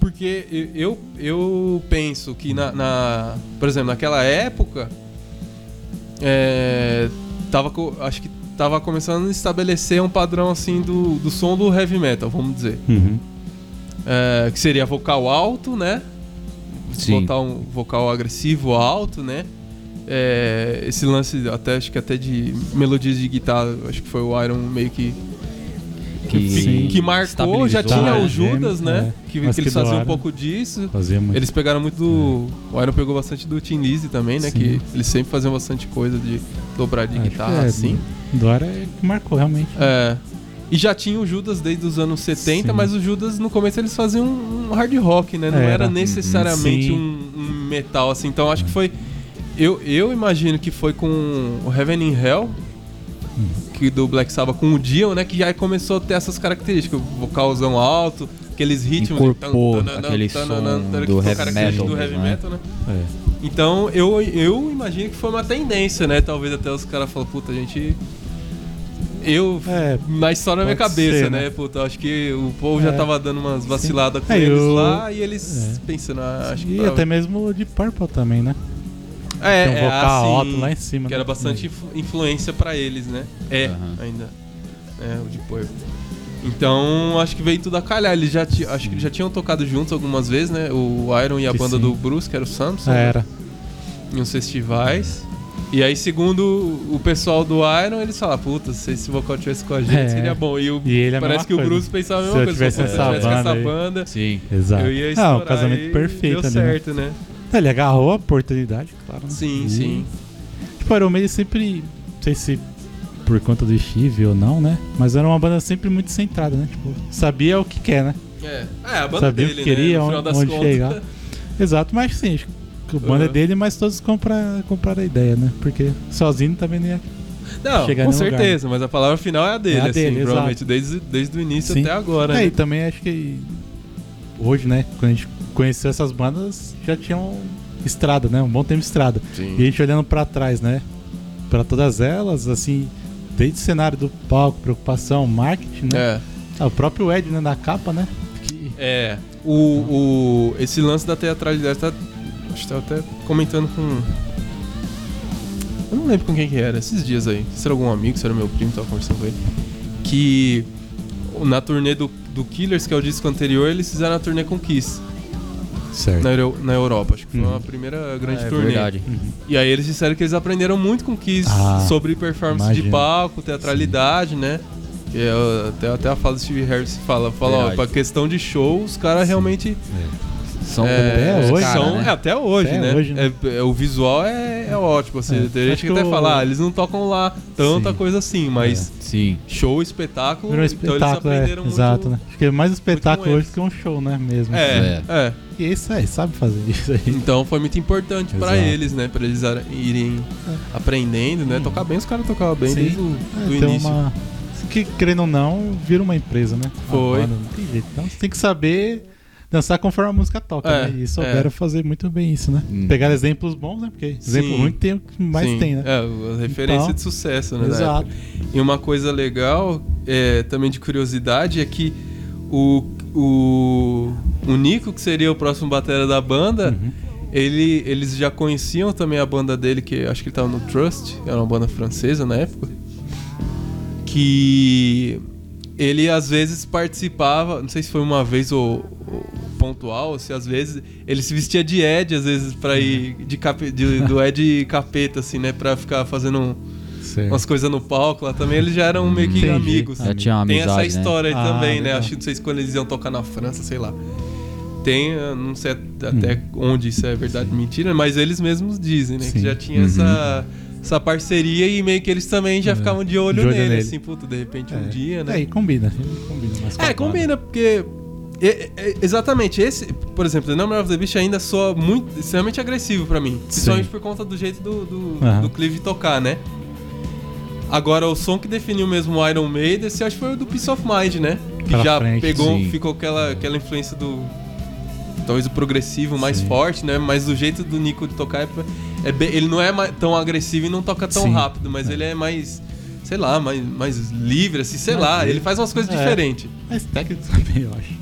[SPEAKER 1] Porque eu, eu, penso que na, na- Por exemplo, naquela época. É, tava acho que tava começando a estabelecer um padrão assim do, do som do heavy metal, vamos dizer.
[SPEAKER 3] Uhum.
[SPEAKER 1] É, que seria vocal alto, né?
[SPEAKER 2] Sim.
[SPEAKER 1] Botar um vocal agressivo alto, né? É, esse lance, até acho que até de melodias de guitarra, acho que foi o Iron meio que
[SPEAKER 2] Que,
[SPEAKER 3] Sim.
[SPEAKER 1] que marcou, já tinha
[SPEAKER 3] né?
[SPEAKER 1] o Judas,
[SPEAKER 3] É,
[SPEAKER 1] né? Que,
[SPEAKER 3] mas
[SPEAKER 1] que eles
[SPEAKER 3] que da
[SPEAKER 1] faziam um pouco disso. Eles pegaram muito do. O Iron pegou bastante do Tim Lizzy também, né?
[SPEAKER 3] Sim.
[SPEAKER 1] Que eles sempre faziam bastante coisa de dobrar de
[SPEAKER 3] Acho que
[SPEAKER 1] guitarra,
[SPEAKER 3] é,
[SPEAKER 1] assim.
[SPEAKER 3] Do Ara é que marcou, realmente.
[SPEAKER 1] É. E já tinha o Judas desde os anos 70,
[SPEAKER 3] Sim.
[SPEAKER 1] mas o Judas no começo eles faziam um hard rock, né? Não era,
[SPEAKER 3] Era.
[SPEAKER 1] necessariamente
[SPEAKER 3] Sim.
[SPEAKER 1] um, um metal, assim. Então acho que foi. Eu, eu imagino que foi com o Heaven in Hell, do Black Sabbath com o Dion, né? Que já começou a ter essas características. O vocalzão alto, aqueles ritmos.
[SPEAKER 2] Incorporou
[SPEAKER 1] tan, tan,
[SPEAKER 2] aquele
[SPEAKER 1] tan,
[SPEAKER 2] som do heavy metal
[SPEAKER 1] do heavy
[SPEAKER 2] né?
[SPEAKER 1] metal, né?
[SPEAKER 3] É.
[SPEAKER 1] Então eu, eu imagino que foi uma tendência, né? Talvez até os caras falam, puta, a gente. Eu,
[SPEAKER 3] É,
[SPEAKER 1] na história na minha cabeça,
[SPEAKER 3] ser,
[SPEAKER 1] né?
[SPEAKER 3] né?
[SPEAKER 1] Puta, acho que o povo já
[SPEAKER 3] É.
[SPEAKER 1] tava dando umas vaciladas com
[SPEAKER 3] É,
[SPEAKER 1] eles
[SPEAKER 3] eu-
[SPEAKER 1] lá e eles
[SPEAKER 3] é.
[SPEAKER 1] pensando, ah, acho que.
[SPEAKER 3] E até mesmo de Purple também, né?
[SPEAKER 1] É,
[SPEAKER 3] Tem um
[SPEAKER 1] é,
[SPEAKER 3] vocal
[SPEAKER 1] assim,
[SPEAKER 3] alto lá em cima.
[SPEAKER 1] Que
[SPEAKER 3] né?
[SPEAKER 1] era bastante influ- influência pra eles, né? É,
[SPEAKER 2] Aham.
[SPEAKER 1] ainda. É, o de Purple. Então, acho que veio tudo a calhar. Eles já acho que eles já tinham tocado juntos algumas vezes, né? O Iron e a
[SPEAKER 3] Que
[SPEAKER 1] banda
[SPEAKER 3] sim.
[SPEAKER 1] do Bruce, que era o Samson. Né?
[SPEAKER 3] era.
[SPEAKER 1] em uns festivais. E aí, segundo o pessoal do Iron, eles falam, puta, se esse vocal tivesse com a gente,
[SPEAKER 3] É.
[SPEAKER 1] seria bom. E, o-
[SPEAKER 3] E ele é
[SPEAKER 1] parece que o
[SPEAKER 3] coisa.
[SPEAKER 1] Bruce pensava a
[SPEAKER 3] Se
[SPEAKER 1] mesma
[SPEAKER 3] eu
[SPEAKER 1] coisa.
[SPEAKER 3] tivesse
[SPEAKER 1] "Pô, se
[SPEAKER 3] essa
[SPEAKER 1] eu tivesse com essa
[SPEAKER 3] banda aí."
[SPEAKER 1] banda,
[SPEAKER 2] Sim.
[SPEAKER 3] Exato.
[SPEAKER 1] eu ia
[SPEAKER 3] ah, o casamento perfeito
[SPEAKER 1] deu
[SPEAKER 3] né?
[SPEAKER 1] certo, né?
[SPEAKER 3] Ele agarrou a oportunidade, claro. né?
[SPEAKER 1] Sim,
[SPEAKER 3] E,
[SPEAKER 1] sim.
[SPEAKER 3] Tipo, Iron Maiden sempre, não sei se por conta do Steve ou não, né? Mas era uma banda sempre muito centrada, né? Tipo, sabia o que quer, né?
[SPEAKER 1] É, é a banda
[SPEAKER 3] Sabia o
[SPEAKER 1] dele,
[SPEAKER 3] que queria,
[SPEAKER 1] né? No final
[SPEAKER 3] onde-
[SPEAKER 1] das
[SPEAKER 3] onde
[SPEAKER 1] contas.
[SPEAKER 3] chegar. Exato, mas sim, acho que a banda é
[SPEAKER 1] Uhum.
[SPEAKER 3] dele, mas todos compra, compraram a ideia, né? Porque sozinho também não ia.
[SPEAKER 1] Não,
[SPEAKER 3] chegar
[SPEAKER 1] com
[SPEAKER 3] em nenhum lugar.
[SPEAKER 1] certeza, mas a palavra final é a dele,
[SPEAKER 3] É a
[SPEAKER 1] assim,
[SPEAKER 3] dele,
[SPEAKER 1] provavelmente,
[SPEAKER 3] exato.
[SPEAKER 1] desde, desde o início
[SPEAKER 3] Sim.
[SPEAKER 1] até agora,
[SPEAKER 3] É,
[SPEAKER 1] né?
[SPEAKER 3] e também acho que hoje, né, quando a gente conheceu essas bandas, já tinham estrada, né? Um bom tempo de estrada.
[SPEAKER 1] Sim.
[SPEAKER 3] E a gente olhando pra trás, né? Pra todas elas, assim, desde o cenário do palco, preocupação, marketing, né?
[SPEAKER 1] É.
[SPEAKER 3] Ah, o próprio Ed, né, na capa, né? Que-
[SPEAKER 1] É, o, o, esse lance da teatralidade, tá, acho que tava até comentando com. Eu não lembro com quem que era, esses dias aí. Se era algum amigo, se era meu primo, tava conversando com ele. Que na turnê do, do Killers, que é o disco anterior, eles fizeram a turnê com Kiss
[SPEAKER 3] Certo.
[SPEAKER 1] na, Euro- na Europa. Acho que foi
[SPEAKER 3] Uhum.
[SPEAKER 1] a primeira grande
[SPEAKER 2] É
[SPEAKER 1] turnê.
[SPEAKER 2] verdade.
[SPEAKER 1] E aí eles disseram que eles aprenderam muito com Kiss
[SPEAKER 3] Ah,
[SPEAKER 1] sobre performance de
[SPEAKER 3] imagino.
[SPEAKER 1] palco, teatralidade, né? Que é, até, até a fala do Steve Harris fala, fala ó, pra questão de show, os caras realmente
[SPEAKER 2] São
[SPEAKER 1] é,
[SPEAKER 3] até hoje,
[SPEAKER 1] são-
[SPEAKER 2] né?
[SPEAKER 1] é, até hoje,
[SPEAKER 3] Até
[SPEAKER 1] né?
[SPEAKER 3] hoje, né?
[SPEAKER 1] É- é, o visual é, é ótimo, assim.
[SPEAKER 3] É,
[SPEAKER 1] Tem gente que até
[SPEAKER 3] o-
[SPEAKER 1] fala, ah, eles não tocam lá tanta
[SPEAKER 3] Sim.
[SPEAKER 1] coisa assim, mas
[SPEAKER 2] Sim.
[SPEAKER 1] show, espetáculo,
[SPEAKER 3] um
[SPEAKER 1] então eles
[SPEAKER 3] espetáculo, é.
[SPEAKER 1] aprenderam muito.
[SPEAKER 3] Exato, né? Acho que é mais um espetáculo hoje do que um show, né? Mesmo.
[SPEAKER 1] É, é.
[SPEAKER 3] E isso aí, sabe fazer isso aí.
[SPEAKER 1] Então foi muito importante pra
[SPEAKER 3] Exato.
[SPEAKER 1] eles, né? Pra eles irem aprendendo, né? Tocar bem, os caras tocavam bem
[SPEAKER 3] Sim.
[SPEAKER 1] desde o
[SPEAKER 3] É,
[SPEAKER 1] do início.
[SPEAKER 3] uma. Que, querendo ou não, vira uma empresa, né?
[SPEAKER 1] Foi.
[SPEAKER 3] banda, não tem jeito. Então você tem que saber dançar conforme a música toca,
[SPEAKER 1] É,
[SPEAKER 3] né? E souberam
[SPEAKER 1] é.
[SPEAKER 3] fazer muito bem isso, né?
[SPEAKER 2] Hum.
[SPEAKER 3] Pegar exemplos bons, né? Porque exemplo
[SPEAKER 1] Sim.
[SPEAKER 3] ruim tem o que mais
[SPEAKER 1] Sim,
[SPEAKER 3] tem, né?
[SPEAKER 1] É, a referência
[SPEAKER 3] Então,
[SPEAKER 1] de sucesso, né?
[SPEAKER 3] Exato.
[SPEAKER 1] E uma coisa legal, é, também de curiosidade, é que o, o, o Nico, que seria o próximo batera da banda,
[SPEAKER 3] Uhum.
[SPEAKER 1] ele, eles já conheciam também a banda dele, que acho que ele tava no Trust, era uma banda francesa na época. Que ele às vezes participava, não sei se foi uma vez ou, ou pontual, se às vezes ele se vestia de Ed, às vezes, pra ir de, cape, de- do Ed capeta, assim, né? Pra ficar fazendo um- umas coisas no palco lá também. Eles já eram meio que
[SPEAKER 3] Entendi.
[SPEAKER 1] amigos.
[SPEAKER 2] Já tinha uma
[SPEAKER 1] Tem
[SPEAKER 2] amizade,
[SPEAKER 1] essa
[SPEAKER 2] né?
[SPEAKER 1] história aí
[SPEAKER 3] Ah,
[SPEAKER 1] também, né?
[SPEAKER 3] legal.
[SPEAKER 1] Acho que não sei se quando eles iam tocar na França, sei lá. Tem, não sei até
[SPEAKER 3] Hum.
[SPEAKER 1] onde isso é verdade ou mentira, mas eles mesmos dizem, né? Que
[SPEAKER 3] Sim.
[SPEAKER 1] já tinha
[SPEAKER 2] Uhum.
[SPEAKER 1] essa, essa parceria e meio que eles também já
[SPEAKER 3] É.
[SPEAKER 1] ficavam de olho,
[SPEAKER 3] De olho
[SPEAKER 1] nele,
[SPEAKER 3] nele.
[SPEAKER 1] assim, puto, de repente um
[SPEAKER 3] É.
[SPEAKER 1] dia, né?
[SPEAKER 3] É, e combina. combina mais com a
[SPEAKER 1] É, combina, porque. É, é, exatamente, esse, por exemplo, The Number of the Beast ainda soa muito, extremamente agressivo pra mim. Principalmente por conta do jeito do, do,
[SPEAKER 3] Aham.
[SPEAKER 1] do Clive tocar, né? Agora, o som que definiu mesmo o Iron Maiden, esse acho que foi o do Peace of Mind, né? Que
[SPEAKER 3] Pra
[SPEAKER 1] já
[SPEAKER 3] frente,
[SPEAKER 1] pegou,
[SPEAKER 2] sim.
[SPEAKER 1] ficou aquela, aquela influência do. Talvez o progressivo mais
[SPEAKER 3] Sim.
[SPEAKER 1] forte, né? Mas o jeito do Nico de tocar é, é bem- ele não é tão agressivo e não toca tão
[SPEAKER 3] Sim.
[SPEAKER 1] rápido, mas ele é mais. Sei lá, mais, mais livre, assim, sei lá. Ele faz umas coisas
[SPEAKER 3] É.
[SPEAKER 1] diferentes.
[SPEAKER 3] Mas técnico também, eu acho.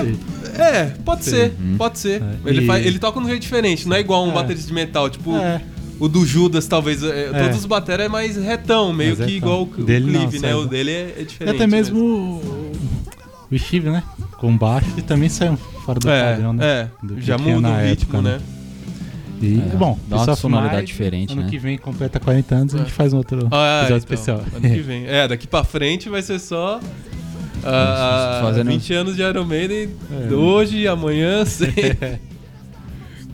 [SPEAKER 3] Sei.
[SPEAKER 1] É, pode ser,
[SPEAKER 2] Uhum.
[SPEAKER 1] pode ser.
[SPEAKER 3] É,
[SPEAKER 1] Ele,
[SPEAKER 3] e-
[SPEAKER 1] faz, ele toca de um jeito diferente, não é igual um
[SPEAKER 3] É.
[SPEAKER 1] baterista de metal, tipo,
[SPEAKER 3] É.
[SPEAKER 1] O do Judas, talvez. é,
[SPEAKER 3] É.
[SPEAKER 1] Todos os batera é mais retão, meio
[SPEAKER 3] Mais
[SPEAKER 1] que
[SPEAKER 3] retão.
[SPEAKER 1] igual o, o
[SPEAKER 3] Dele não,
[SPEAKER 1] Clive, né? O dele é, é
[SPEAKER 3] E
[SPEAKER 1] diferente.
[SPEAKER 3] até mesmo o, o Steve, né? Com baixo, ele também saiu fora do
[SPEAKER 1] É,
[SPEAKER 3] padrão, né?
[SPEAKER 1] é. Já muda o ritmo,
[SPEAKER 3] época,
[SPEAKER 1] né?
[SPEAKER 3] E,
[SPEAKER 2] É,
[SPEAKER 3] bom,
[SPEAKER 2] dá uma sonoridade
[SPEAKER 3] Mind,
[SPEAKER 2] diferente,
[SPEAKER 3] Ano
[SPEAKER 2] né?
[SPEAKER 3] que vem completa 40 anos, a gente
[SPEAKER 1] É.
[SPEAKER 3] faz um outro
[SPEAKER 1] Ah,
[SPEAKER 3] episódio
[SPEAKER 1] então,
[SPEAKER 3] especial.
[SPEAKER 1] Ano que vem. É, daqui pra frente vai ser só. ah,
[SPEAKER 2] Fazendo-
[SPEAKER 1] 20 anos de Iron Maiden,
[SPEAKER 3] É.
[SPEAKER 1] hoje, amanhã, sempre.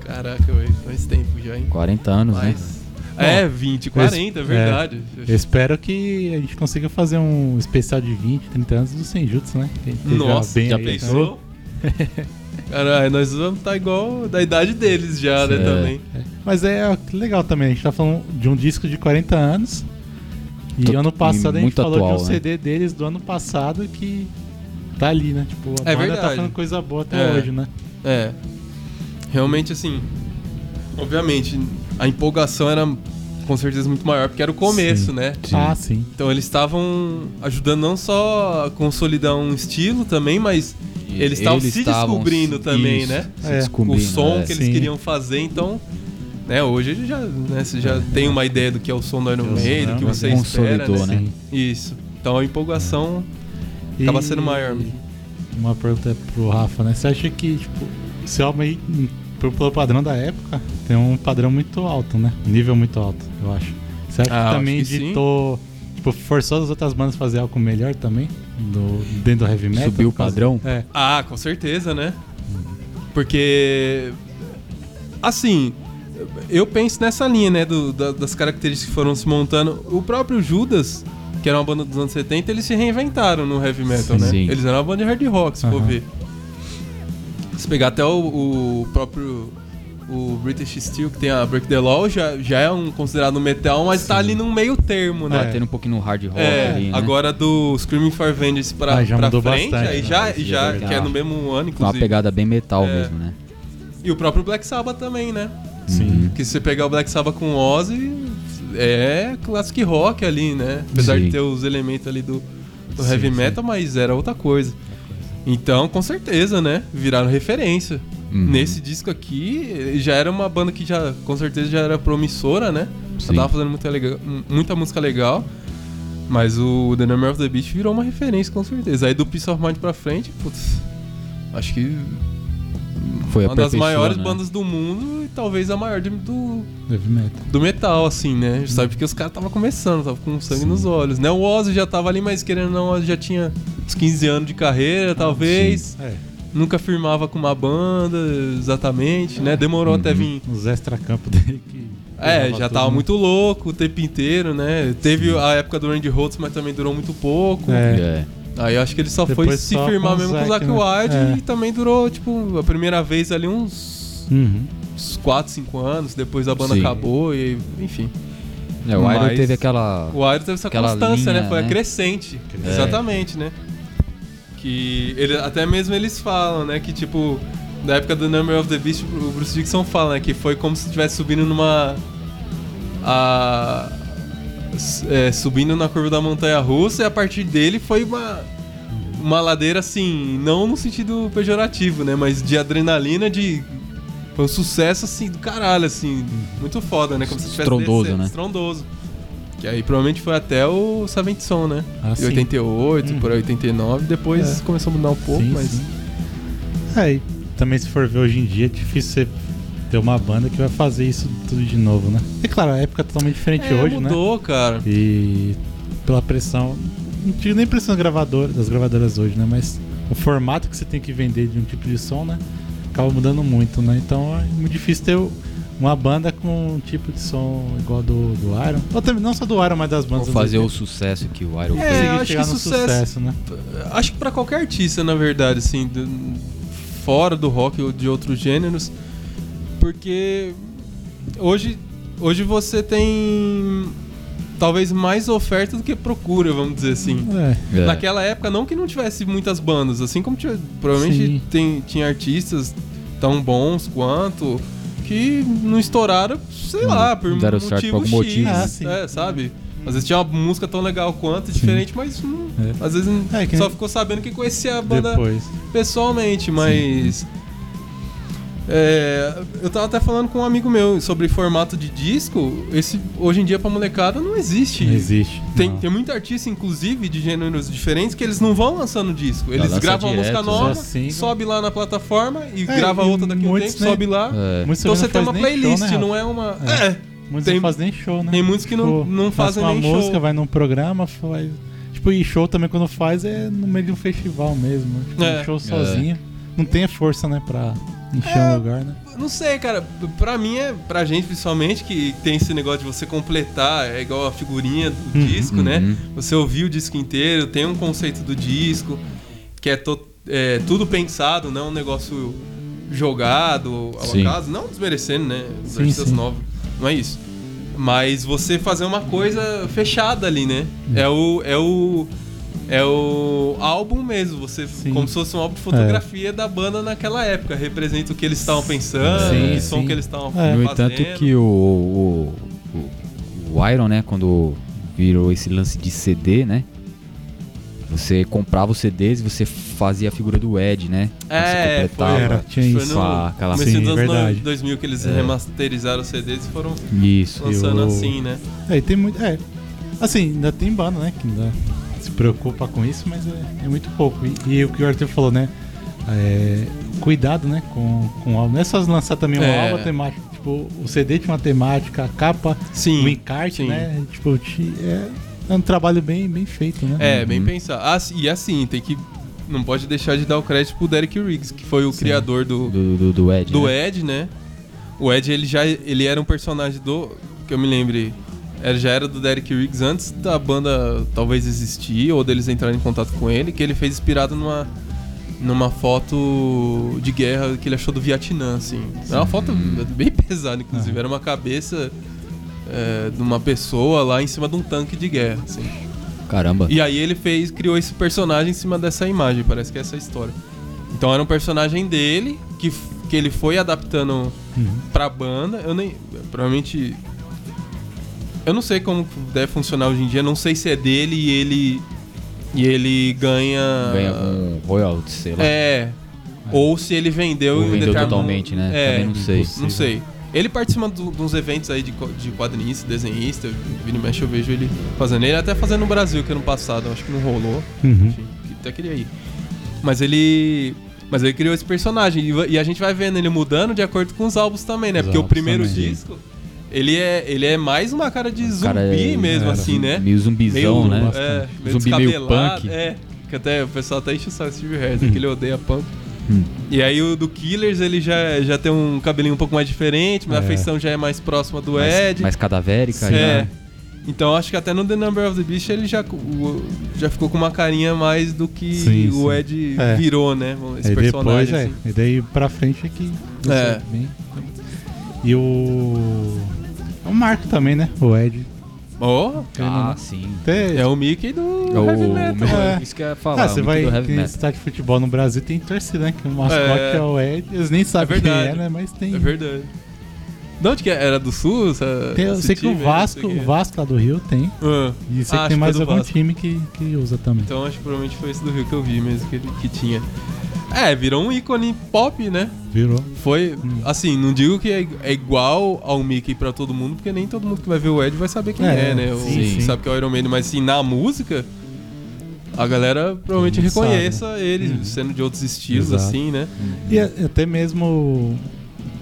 [SPEAKER 1] Caraca, velho, faz tempo já, hein?
[SPEAKER 2] 40 anos, né?
[SPEAKER 1] Mas... É, 20, 40, é verdade.
[SPEAKER 3] Eu espero que a gente consiga fazer um especial de 20, 30 anos do Senjutsu, né?
[SPEAKER 1] Nossa,
[SPEAKER 3] bem
[SPEAKER 1] já
[SPEAKER 3] aí
[SPEAKER 1] pensou? Caralho, nós vamos estar igual da idade deles já, né,
[SPEAKER 2] É.
[SPEAKER 1] também.
[SPEAKER 3] Mas é legal também, a gente tá falando de um disco de 40 anos. E
[SPEAKER 2] Tô-
[SPEAKER 3] ano passado a gente
[SPEAKER 2] muito
[SPEAKER 3] falou
[SPEAKER 2] atual,
[SPEAKER 3] de um
[SPEAKER 2] né?
[SPEAKER 3] CD deles do ano passado que tá ali, né? Tipo, a
[SPEAKER 1] É
[SPEAKER 3] banda tá
[SPEAKER 1] verdade.
[SPEAKER 3] fazendo coisa boa até
[SPEAKER 1] É.
[SPEAKER 3] hoje, né?
[SPEAKER 1] É. Realmente, assim. Obviamente, a empolgação era com certeza muito maior, porque era o começo,
[SPEAKER 3] Sim.
[SPEAKER 1] né?
[SPEAKER 2] Sim.
[SPEAKER 3] Ah, sim.
[SPEAKER 1] Então eles estavam ajudando não só a consolidar um estilo também, mas
[SPEAKER 2] E
[SPEAKER 1] eles estavam se descobrindo
[SPEAKER 2] se-
[SPEAKER 1] também,
[SPEAKER 2] isso,
[SPEAKER 1] né?
[SPEAKER 2] se
[SPEAKER 3] É.
[SPEAKER 2] descobrindo,
[SPEAKER 1] o som
[SPEAKER 2] é.
[SPEAKER 1] que eles
[SPEAKER 3] Sim.
[SPEAKER 1] queriam fazer, então. Né, hoje já, né, você já tem uma ideia do que é o som do Iron
[SPEAKER 3] é
[SPEAKER 1] Maiden,
[SPEAKER 3] do
[SPEAKER 1] que você espera,
[SPEAKER 2] Consolidou,
[SPEAKER 1] né?
[SPEAKER 2] né?
[SPEAKER 1] Isso. Então a empolgação acaba sendo maior. mesmo.
[SPEAKER 3] Uma pergunta pro Rafa, né? Você acha que, tipo, esse álbum aí, pelo padrão da época, tem um padrão muito alto, né? Um nível muito alto, eu acho. Você acha
[SPEAKER 1] Ah,
[SPEAKER 3] que
[SPEAKER 1] acho
[SPEAKER 3] também editou, tipo, forçou as outras bandas a fazer algo melhor também? Do, dentro do heavy metal?
[SPEAKER 2] Subiu o padrão?
[SPEAKER 3] É.
[SPEAKER 1] Ah, com certeza, né? Porque. Assim, eu penso nessa linha, né? do- da- das características que foram se montando. O próprio Judas, que era uma banda dos anos 70, eles se reinventaram no heavy metal,
[SPEAKER 2] Sim.
[SPEAKER 1] né?
[SPEAKER 2] Sim.
[SPEAKER 1] Eles eram uma banda de hard rock, se for ver. Se pegar até o, o próprio. O British Steel, que tem a Break the Law, já, já é um considerado metal, mas tá ali num meio termo, né?
[SPEAKER 2] Batendo um pouquinho no hard rock
[SPEAKER 1] É,
[SPEAKER 2] ali, né?
[SPEAKER 1] agora do Screaming for Vengeance pra,
[SPEAKER 3] Ah, já
[SPEAKER 1] pra
[SPEAKER 3] mudou
[SPEAKER 1] frente,
[SPEAKER 3] bastante,
[SPEAKER 1] aí
[SPEAKER 3] né?
[SPEAKER 1] já, já
[SPEAKER 2] é
[SPEAKER 1] que é no mesmo ano,
[SPEAKER 2] Com uma
[SPEAKER 1] inclusive.
[SPEAKER 2] pegada bem metal
[SPEAKER 1] É.
[SPEAKER 2] mesmo, né?
[SPEAKER 1] E o próprio Black Sabbath também, né?
[SPEAKER 3] Sim.
[SPEAKER 2] Uhum.
[SPEAKER 1] Que se você pegar o Black Sabbath com Ozzy, é classic rock ali, né? Apesar
[SPEAKER 2] Sim.
[SPEAKER 1] de ter os elementos ali do, do
[SPEAKER 3] Sim,
[SPEAKER 1] heavy
[SPEAKER 3] sim.
[SPEAKER 1] metal, mas era outra coisa. Então, com certeza, né? Viraram referência.
[SPEAKER 2] Uhum.
[SPEAKER 1] Nesse disco aqui, já era uma banda que já, com certeza, já era promissora, né? Já tava fazendo muita, legal- muita música legal. Mas o The Number of the Beast virou uma referência, com certeza. Aí do Peace of Mind pra frente, putz, acho que
[SPEAKER 2] Foi
[SPEAKER 1] uma das maiores
[SPEAKER 2] né?
[SPEAKER 1] bandas do mundo e talvez a maior de- do,
[SPEAKER 3] metal.
[SPEAKER 1] do metal, assim, né? Sabe porque os caras estavam começando, tava com sangue
[SPEAKER 3] Sim.
[SPEAKER 1] nos olhos, né? O Ozzy já tava ali, mas querendo ou não, o Ozzy já tinha uns 15 anos de carreira, talvez.
[SPEAKER 3] É.
[SPEAKER 1] Nunca firmava com uma banda, exatamente, né? Demorou até
[SPEAKER 2] Uhum.
[SPEAKER 1] vir.
[SPEAKER 3] Os extra-campo dele que.
[SPEAKER 1] É, já tava
[SPEAKER 3] né?
[SPEAKER 1] muito louco o tempo inteiro, né? Teve
[SPEAKER 3] Sim.
[SPEAKER 1] a época do Randy Rhodes, mas também durou muito pouco.
[SPEAKER 3] É.
[SPEAKER 2] É.
[SPEAKER 1] Aí eu acho que ele só foi
[SPEAKER 3] Depois
[SPEAKER 1] se
[SPEAKER 3] só
[SPEAKER 1] firmar
[SPEAKER 3] com
[SPEAKER 1] mesmo com o
[SPEAKER 3] Zack,
[SPEAKER 1] Zack
[SPEAKER 3] né?
[SPEAKER 1] Wilde
[SPEAKER 3] É.
[SPEAKER 1] e também durou, tipo, a primeira vez ali uns,
[SPEAKER 3] Uhum.
[SPEAKER 1] uns 4, 5 anos, depois a banda
[SPEAKER 2] Sim.
[SPEAKER 1] acabou e enfim.
[SPEAKER 2] É, o Iron teve aquela.
[SPEAKER 1] O Iron teve essa
[SPEAKER 2] Aquela
[SPEAKER 1] constância,
[SPEAKER 2] linha,
[SPEAKER 1] né? Foi
[SPEAKER 2] né?
[SPEAKER 1] crescente.
[SPEAKER 2] É.
[SPEAKER 1] Exatamente, né? Que ele, até mesmo eles falam, né? Que tipo, na época do Number of the Beast, o Bruce Dixon fala, né? Que foi como se estivesse subindo numa. A, é, subindo na curva da montanha russa e a partir dele foi uma. Uma ladeira assim, não no sentido pejorativo, né? Mas de adrenalina, de. Foi um sucesso assim do caralho, assim. Muito foda, né? Como se tivesse
[SPEAKER 2] Estrondoso,
[SPEAKER 1] descendo,
[SPEAKER 2] né?
[SPEAKER 1] Estrondoso. Que aí provavelmente foi até o Seventh Son, né?
[SPEAKER 3] Ah,
[SPEAKER 1] Em
[SPEAKER 3] sim.
[SPEAKER 1] 88,
[SPEAKER 3] Uhum.
[SPEAKER 1] por aí 89, depois
[SPEAKER 3] É.
[SPEAKER 1] começou a mudar um pouco,
[SPEAKER 3] Sim,
[SPEAKER 1] mas.
[SPEAKER 3] sim. É, e também se for ver hoje em dia, é difícil você ter uma banda que vai fazer isso tudo de novo, né? E claro, a época é totalmente diferente
[SPEAKER 1] É,
[SPEAKER 3] hoje, né?
[SPEAKER 1] mudou, cara.
[SPEAKER 3] E pela pressão. Não digo nem pressão gravadora, das gravadoras hoje, né? Mas o formato que você tem que vender de um tipo de som, né? Acaba mudando muito, né? Então é muito difícil ter uma banda com um tipo de som igual do, do Iron. Ou também não só do Iron, mas das bandas.
[SPEAKER 2] fazer
[SPEAKER 3] do
[SPEAKER 2] o sucesso que o Iron
[SPEAKER 1] É,
[SPEAKER 2] fez.
[SPEAKER 3] Conseguir
[SPEAKER 1] acho
[SPEAKER 3] chegar
[SPEAKER 1] que
[SPEAKER 3] no
[SPEAKER 1] sucesso-
[SPEAKER 3] sucesso, né?
[SPEAKER 1] Acho que pra qualquer artista, na verdade, assim, do- fora do rock ou de outros gêneros, porque hoje, hoje você tem talvez mais oferta do que procura, vamos dizer assim.
[SPEAKER 3] É.
[SPEAKER 2] É.
[SPEAKER 1] Naquela época, não que não tivesse muitas bandas, assim como tinha- provavelmente tem, tinha artistas tão bons quanto que não estouraram, sei lá, por
[SPEAKER 2] deram
[SPEAKER 1] motivo
[SPEAKER 2] certo por algum
[SPEAKER 1] X,
[SPEAKER 2] motivo?
[SPEAKER 3] Ah, sim.
[SPEAKER 1] é, sabe? Às vezes tinha uma música tão legal quanto, diferente, mas hum,
[SPEAKER 3] É.
[SPEAKER 1] às vezes
[SPEAKER 3] É, que
[SPEAKER 1] só
[SPEAKER 3] nem-
[SPEAKER 1] ficou sabendo que conhecia a banda
[SPEAKER 3] Depois.
[SPEAKER 1] pessoalmente, mas É, eu tava até falando com um amigo meu sobre formato de disco. Esse hoje em dia pra molecada não existe.
[SPEAKER 3] Não existe.
[SPEAKER 1] Tem,
[SPEAKER 3] não.
[SPEAKER 1] tem muito artista, inclusive, de gêneros diferentes, que eles não vão lançando disco. Eles
[SPEAKER 2] lança
[SPEAKER 1] gravam a música
[SPEAKER 2] direto,
[SPEAKER 1] nova,
[SPEAKER 3] single.
[SPEAKER 1] sobe lá na plataforma e
[SPEAKER 3] É,
[SPEAKER 1] grava
[SPEAKER 3] e
[SPEAKER 1] outra daqui a um tempo,
[SPEAKER 3] né?
[SPEAKER 1] sobe lá.
[SPEAKER 2] É.
[SPEAKER 3] Muitos
[SPEAKER 1] Então você tem
[SPEAKER 3] não
[SPEAKER 1] uma
[SPEAKER 3] nem
[SPEAKER 1] playlist,
[SPEAKER 3] show, né,
[SPEAKER 1] não é uma.
[SPEAKER 3] É.
[SPEAKER 1] É.
[SPEAKER 3] Muitos
[SPEAKER 1] Tem-
[SPEAKER 3] não fazem nem show, né?
[SPEAKER 1] tem muitos que não- não
[SPEAKER 3] faz
[SPEAKER 1] fazem
[SPEAKER 3] uma
[SPEAKER 1] nem
[SPEAKER 3] música,
[SPEAKER 1] show.
[SPEAKER 3] vai num programa, faz. Tipo, e show também quando faz é no meio de um festival mesmo. Tipo,
[SPEAKER 1] É.
[SPEAKER 3] um show sozinho. Não tem força, né, pra encher
[SPEAKER 1] É.
[SPEAKER 3] um lugar, né?
[SPEAKER 1] Não sei, cara. Pra mim, é, pra gente principalmente, que tem esse negócio de você completar, é igual a figurinha do
[SPEAKER 3] Uhum.
[SPEAKER 1] disco,
[SPEAKER 2] Uhum.
[SPEAKER 1] né? Você ouvir o disco inteiro, tem um conceito do disco, que é, to- é tudo pensado, não é um negócio jogado ao
[SPEAKER 2] Sim.
[SPEAKER 1] acaso. Não desmerecendo, né? Os
[SPEAKER 3] Sim,
[SPEAKER 1] artistas
[SPEAKER 3] sim.
[SPEAKER 1] novos. Não é isso. Mas você fazer uma coisa fechada ali, né? É o. É o. É o álbum mesmo, você
[SPEAKER 3] Sim.
[SPEAKER 1] como se fosse um álbum de fotografia da banda naquela época, representa o que eles estavam pensando,
[SPEAKER 3] Sim,
[SPEAKER 1] que som que eles estavam
[SPEAKER 3] É.
[SPEAKER 2] No
[SPEAKER 1] fazendo.
[SPEAKER 2] entanto que o, o, o- o Iron, né, quando virou esse lance de CD, né? Você comprava os CDs e você fazia a figura do Ed, né?
[SPEAKER 1] É,
[SPEAKER 2] você
[SPEAKER 1] foi.
[SPEAKER 3] Era, tinha
[SPEAKER 1] foi
[SPEAKER 3] isso.
[SPEAKER 1] no
[SPEAKER 2] com a- aquela-
[SPEAKER 1] começo
[SPEAKER 3] Sim,
[SPEAKER 1] dos anos
[SPEAKER 3] verdade.
[SPEAKER 1] 2000 que eles
[SPEAKER 2] É.
[SPEAKER 1] remasterizaram os CDs e foram
[SPEAKER 2] Isso.
[SPEAKER 1] lançando
[SPEAKER 3] eu-
[SPEAKER 1] assim, né?
[SPEAKER 3] É, e tem muito. É. Assim, ainda tem banda, né? Que ainda se preocupa com isso, mas é, é muito pouco. E, e o que o Arthur falou, né? É, cuidado, né? Com, com o álbum. Não é só lançar também um
[SPEAKER 1] É.
[SPEAKER 3] álbum temático. Tipo, o CD tinha uma temática, a capa,
[SPEAKER 1] Sim.
[SPEAKER 3] o encarte,
[SPEAKER 1] sim.
[SPEAKER 3] né? Tipo, ti- é, é um trabalho bem, bem feito, né?
[SPEAKER 1] É, bem
[SPEAKER 2] Uhum.
[SPEAKER 1] pensado. Ah, e assim, tem que. Não pode deixar de dar o crédito pro Derek Riggs, que foi o
[SPEAKER 3] Sim.
[SPEAKER 1] criador do,
[SPEAKER 2] Do, do, do Ed.
[SPEAKER 1] do
[SPEAKER 2] né?
[SPEAKER 1] Ed, né? O Ed, ele já ele era um personagem do. Que eu me lembre. Ele já era do Derek Riggs antes da banda talvez existir, ou deles entrarem em contato com ele, que ele fez inspirado numa. Numa foto de guerra que ele achou do Vietnã, assim. Era uma foto bem pesada, inclusive. Era uma cabeça é, de uma pessoa lá em cima de um tanque de guerra, assim.
[SPEAKER 2] Caramba.
[SPEAKER 1] E aí ele fez, criou esse personagem em cima dessa imagem, parece que é essa a história. Então era um personagem dele que, que ele foi adaptando
[SPEAKER 3] Uhum.
[SPEAKER 1] pra banda. Eu nem. Provavelmente. Eu não sei como deve funcionar hoje em dia, não sei se é dele e ele. E ele ganha.
[SPEAKER 2] Ganha algum royalties, sei lá.
[SPEAKER 1] É. Ou se ele vendeu
[SPEAKER 2] Ou
[SPEAKER 1] em
[SPEAKER 2] vendeu
[SPEAKER 1] determinado-
[SPEAKER 2] totalmente, né?
[SPEAKER 1] É,
[SPEAKER 2] Também não sei.
[SPEAKER 1] não sei. Ele participa de uns eventos aí de, de quadrinista, desenhista. Vira e mexe, eu vejo ele fazendo. Ele até fazendo no Brasil, que ano passado, acho que não rolou.
[SPEAKER 3] Uhum.
[SPEAKER 1] Enfim, que até queria ir. Mas ele. Mas ele criou esse personagem. E, e a gente vai vendo ele mudando de acordo com os álbuns também, né?
[SPEAKER 3] Os
[SPEAKER 1] Porque o primeiro
[SPEAKER 3] também.
[SPEAKER 1] disco. Ele é, ele é mais uma cara de zumbi
[SPEAKER 2] cara é-
[SPEAKER 1] mesmo,
[SPEAKER 3] era
[SPEAKER 1] assim, né?
[SPEAKER 2] Meio zumbizão,
[SPEAKER 1] meio,
[SPEAKER 2] né?
[SPEAKER 1] É, meio
[SPEAKER 2] Zumbi meio
[SPEAKER 1] descabelado,
[SPEAKER 2] punk.
[SPEAKER 1] É, que até o pessoal até enche o saco Steve Harris, que ele odeia punk.
[SPEAKER 2] Hum.
[SPEAKER 1] E aí o do Killers, ele já, já tem um cabelinho um pouco mais diferente, mas a
[SPEAKER 3] É.
[SPEAKER 1] feição já é mais próxima do
[SPEAKER 2] mais,
[SPEAKER 1] Ed.
[SPEAKER 2] mais cadavérica.
[SPEAKER 1] É.
[SPEAKER 2] já.
[SPEAKER 1] Então acho que até no The Number of the Beast ele já, o- já ficou com uma carinha mais do que
[SPEAKER 3] Sim,
[SPEAKER 1] o
[SPEAKER 3] sim.
[SPEAKER 1] Ed
[SPEAKER 3] É.
[SPEAKER 1] virou, né? Esse
[SPEAKER 3] Aí depois,
[SPEAKER 1] personagem.
[SPEAKER 3] é.
[SPEAKER 1] assim.
[SPEAKER 3] E daí pra frente é que.
[SPEAKER 1] É.
[SPEAKER 3] bem- E o. É o Marco também, né? O Ed.
[SPEAKER 1] Oh,
[SPEAKER 2] Ah, sim.
[SPEAKER 3] Até,
[SPEAKER 1] é o Mickey do
[SPEAKER 2] É o,
[SPEAKER 1] heavy metal.
[SPEAKER 2] meu-
[SPEAKER 3] É.
[SPEAKER 2] Isso que eu ia falar.
[SPEAKER 3] ah, você
[SPEAKER 2] o
[SPEAKER 3] vai
[SPEAKER 2] do heavy
[SPEAKER 3] em
[SPEAKER 2] metal.
[SPEAKER 3] estádio de futebol no Brasil tem torcida, né? Que o mascote
[SPEAKER 1] É.
[SPEAKER 3] é, o Ed. Eles nem sabem
[SPEAKER 1] É
[SPEAKER 3] quem
[SPEAKER 1] verdade.
[SPEAKER 3] é, né? Mas tem.
[SPEAKER 1] É verdade. De onde que é? Era do Sul? Essa,
[SPEAKER 3] Tem- eu
[SPEAKER 1] esse
[SPEAKER 3] sei que o
[SPEAKER 1] time aí? Não
[SPEAKER 3] Vasco, o
[SPEAKER 1] é.
[SPEAKER 3] Vasco lá do Rio tem.
[SPEAKER 1] Ah,
[SPEAKER 3] E sei
[SPEAKER 1] Ah,
[SPEAKER 3] que
[SPEAKER 1] acho
[SPEAKER 3] tem
[SPEAKER 1] que
[SPEAKER 3] mais
[SPEAKER 1] é do
[SPEAKER 3] algum
[SPEAKER 1] Vasco.
[SPEAKER 3] time que, que usa também.
[SPEAKER 1] Então acho que provavelmente foi esse do Rio que eu vi mesmo, que, ele- que tinha. É, virou um ícone pop, né?
[SPEAKER 3] Virou.
[SPEAKER 1] Foi,
[SPEAKER 3] Hum.
[SPEAKER 1] assim, não digo que é, é igual ao Mickey pra todo mundo, porque nem todo mundo que vai ver o Ed vai saber quem é,
[SPEAKER 3] É,
[SPEAKER 1] né?
[SPEAKER 2] Sim,
[SPEAKER 3] sim.
[SPEAKER 1] sabe que é o Iron Man, mas assim, na música, a galera provavelmente
[SPEAKER 3] mundo sabe,
[SPEAKER 1] reconheça ele,
[SPEAKER 3] Uhum.
[SPEAKER 1] sendo de outros estilos,
[SPEAKER 3] Exato.
[SPEAKER 1] assim, né?
[SPEAKER 3] E a- até mesmo.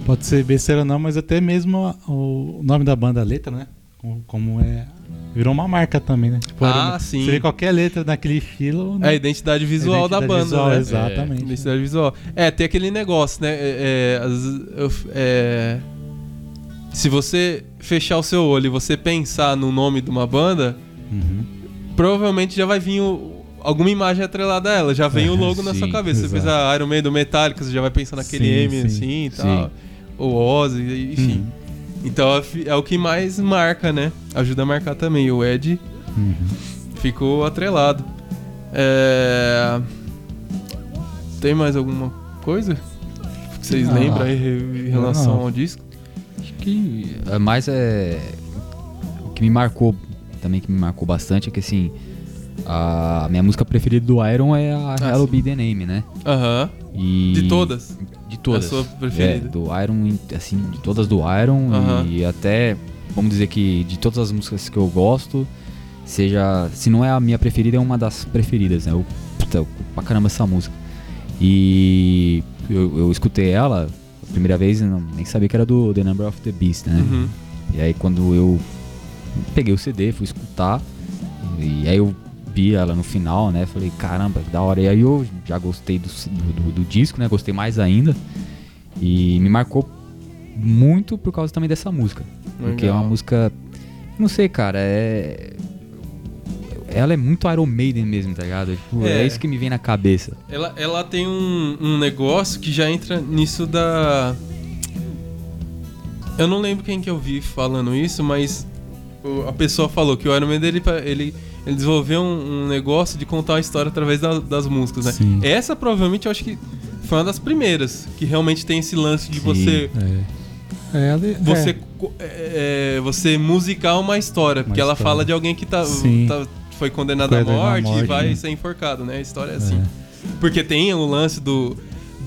[SPEAKER 3] Pode ser besteira ou não, mas até mesmo o nome da banda, a letra, né? Como, é. Virou uma marca também, né? Tipo,
[SPEAKER 1] Ah, sim.
[SPEAKER 3] Você vê qualquer letra daquele estilo.
[SPEAKER 1] É
[SPEAKER 3] né?
[SPEAKER 1] a identidade visual da
[SPEAKER 3] Identidade
[SPEAKER 1] banda,
[SPEAKER 3] visual,
[SPEAKER 1] né?
[SPEAKER 3] Exatamente.
[SPEAKER 1] Identidade visual. É, tem aquele negócio, né? É, é, é, se você fechar o seu olho e você pensar no nome de uma banda,
[SPEAKER 3] Uhum.
[SPEAKER 1] provavelmente já vai vir o- alguma imagem atrelada a ela. Já vem
[SPEAKER 3] É,
[SPEAKER 1] o logo na sua
[SPEAKER 2] sim,
[SPEAKER 1] cabeça. Você
[SPEAKER 3] exato.
[SPEAKER 1] pensa Iron Man do Metallica, você já vai pensar naquele
[SPEAKER 3] Sim,
[SPEAKER 1] M
[SPEAKER 3] sim.
[SPEAKER 1] assim e tal.
[SPEAKER 2] Sim.
[SPEAKER 1] O Ozzy, enfim.
[SPEAKER 3] Uhum.
[SPEAKER 1] Então é é o que mais marca, né? Ajuda a marcar também. O Ed
[SPEAKER 3] Uhum.
[SPEAKER 1] ficou atrelado. É... Tem mais alguma coisa que vocês
[SPEAKER 3] Não.
[SPEAKER 1] lembram aí em relação
[SPEAKER 3] Não.
[SPEAKER 1] ao disco?
[SPEAKER 2] Acho que é mais é. O que me marcou, também que me marcou bastante, é que assim. a minha música preferida do Iron é a
[SPEAKER 1] Ah,
[SPEAKER 2] Hello
[SPEAKER 1] sim.
[SPEAKER 2] Be The Name, né?
[SPEAKER 1] Aham.
[SPEAKER 2] E
[SPEAKER 1] De todas?
[SPEAKER 2] De todas.
[SPEAKER 1] A sua preferida?
[SPEAKER 2] É, do Iron, assim, de todas do Iron
[SPEAKER 1] Aham.
[SPEAKER 2] e até, vamos dizer que de todas as músicas que eu gosto, seja, se não é a minha preferida, é uma das preferidas, né? Eu, puta, pra caramba essa música. E eu, eu escutei ela a primeira vez, não, nem sabia que era do The Number of the Beast, né?
[SPEAKER 1] Uhum.
[SPEAKER 2] E aí quando eu peguei o CD, fui escutar, e aí eu vi ela no final, né? Falei, caramba, que da hora. E aí eu já gostei do, do, do disco, né? Gostei mais ainda. E me marcou muito por causa também dessa música. Porque é uma
[SPEAKER 1] Legal.
[SPEAKER 2] música. Não sei, cara, é. Ela é muito Iron Maiden mesmo, tá ligado? Tipo, é.
[SPEAKER 1] É.
[SPEAKER 2] isso que me vem na cabeça.
[SPEAKER 1] Ela, ela tem um, um negócio que já entra nisso da. Eu não lembro quem que eu vi falando isso, mas a pessoa falou que o Iron Man ele, ele, ele desenvolveu um, um negócio de contar uma história através da- das músicas, né?
[SPEAKER 3] Sim.
[SPEAKER 1] Essa provavelmente eu acho que foi uma das primeiras que realmente tem esse lance de
[SPEAKER 2] Sim.
[SPEAKER 1] você
[SPEAKER 3] É. É, ela-
[SPEAKER 1] você
[SPEAKER 3] é.
[SPEAKER 1] é, é, você musicar uma história, porque ela
[SPEAKER 3] história.
[SPEAKER 1] fala de alguém que tá, tá- foi condenado à
[SPEAKER 3] à
[SPEAKER 1] morte, e
[SPEAKER 3] morte,
[SPEAKER 1] vai
[SPEAKER 3] né?
[SPEAKER 1] ser enforcado, né? A história é assim. Porque tem o lance do.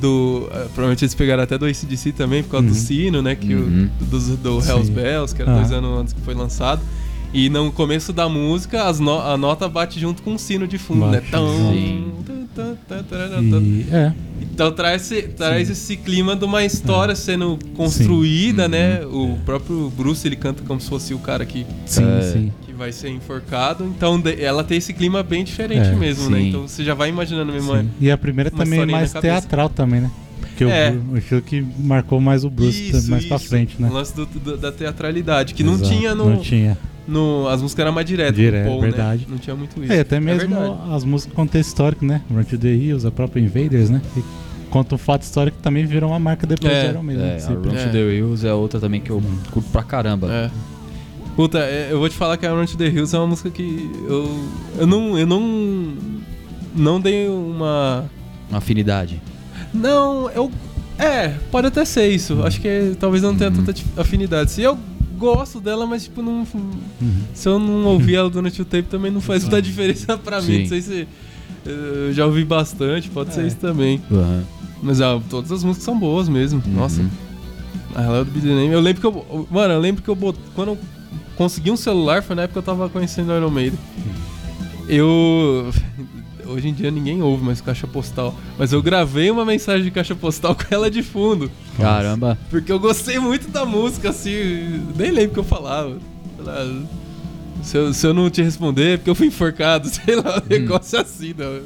[SPEAKER 1] do provavelmente eles pegaram até do ACDC também, por causa do
[SPEAKER 3] Uhum.
[SPEAKER 1] sino, né? Que
[SPEAKER 2] Uhum.
[SPEAKER 1] o, do, do Hells
[SPEAKER 3] Sim.
[SPEAKER 1] Bells, que era
[SPEAKER 3] Ah.
[SPEAKER 1] dois anos antes que foi lançado. E no começo da música, no- a nota bate junto com o sino de fundo, né?
[SPEAKER 3] Bate,
[SPEAKER 1] Tão, tarará, tan.
[SPEAKER 3] E, é.
[SPEAKER 1] Então traz, esse, traz esse clima de uma história sendo construída,
[SPEAKER 2] Sim.
[SPEAKER 1] né? O próprio Bruce ele canta como se fosse o cara que,
[SPEAKER 3] Sim,
[SPEAKER 2] É.
[SPEAKER 1] que vai ser enforcado. Então ela tem esse clima bem diferente
[SPEAKER 3] É,
[SPEAKER 1] mesmo, né? Então você já vai imaginando mesmo.
[SPEAKER 3] sim. E a primeira
[SPEAKER 1] uma
[SPEAKER 3] também é mais teatral também, né? Porque
[SPEAKER 1] É.
[SPEAKER 3] o, Bru- o estilo que marcou mais o Bruce
[SPEAKER 1] Isso,
[SPEAKER 3] mais pra
[SPEAKER 1] isso.
[SPEAKER 3] frente, né?
[SPEAKER 1] O lance do- do- da teatralidade, que não
[SPEAKER 3] Exato,
[SPEAKER 1] tinha no,
[SPEAKER 3] Não tinha.
[SPEAKER 1] no. As músicas eram mais diretas.
[SPEAKER 3] Direto,
[SPEAKER 1] Paul,
[SPEAKER 3] verdade.
[SPEAKER 1] Né? Não tinha muito isso.
[SPEAKER 3] É, até mesmo
[SPEAKER 1] verdade.
[SPEAKER 3] as músicas com contexto histórico, né? Run to the Hills, a própria Invaders, né? E conta um fato histórico que também virou uma marca depois
[SPEAKER 1] É,
[SPEAKER 3] do Iron Maiden.
[SPEAKER 2] É,
[SPEAKER 3] né?
[SPEAKER 2] a Run
[SPEAKER 1] É.
[SPEAKER 2] to the Hills é outra também que eu curto pra caramba.
[SPEAKER 1] É. Puta, é, eu vou te falar que a Run to the Hills é uma música que eu. Eu não. Eu não. Não dei uma.
[SPEAKER 2] Uma afinidade.
[SPEAKER 1] Não, eu. É, pode até ser isso. Acho que talvez eu não tenha
[SPEAKER 2] Uhum.
[SPEAKER 1] tanta afinidade. Se eu gosto dela, mas tipo, não.
[SPEAKER 3] Uhum.
[SPEAKER 1] Se eu não ouvir ela durante o tempo, também não faz muita diferença pra mim.
[SPEAKER 2] Sim.
[SPEAKER 1] Não sei se. Eu já ouvi bastante, pode ser
[SPEAKER 3] É.
[SPEAKER 1] isso também.
[SPEAKER 2] Aham.
[SPEAKER 1] Mas ah, todas as músicas são boas mesmo. Nossa.
[SPEAKER 2] Uhum.
[SPEAKER 1] A Hello do Be Name. Eu lembro que eu. Mano, eu lembro que eu bot... quando eu consegui um celular foi na época que eu tava conhecendo o Iron Maiden. Eu. Hoje em dia ninguém ouve mais caixa postal. Mas eu gravei uma mensagem de caixa postal com ela de fundo.
[SPEAKER 2] Caramba.
[SPEAKER 1] Porque eu gostei muito da música, assim. Nem lembro o que eu falava. Se eu, se eu não te responder é porque eu fui enforcado, sei lá, um negócio assim, não.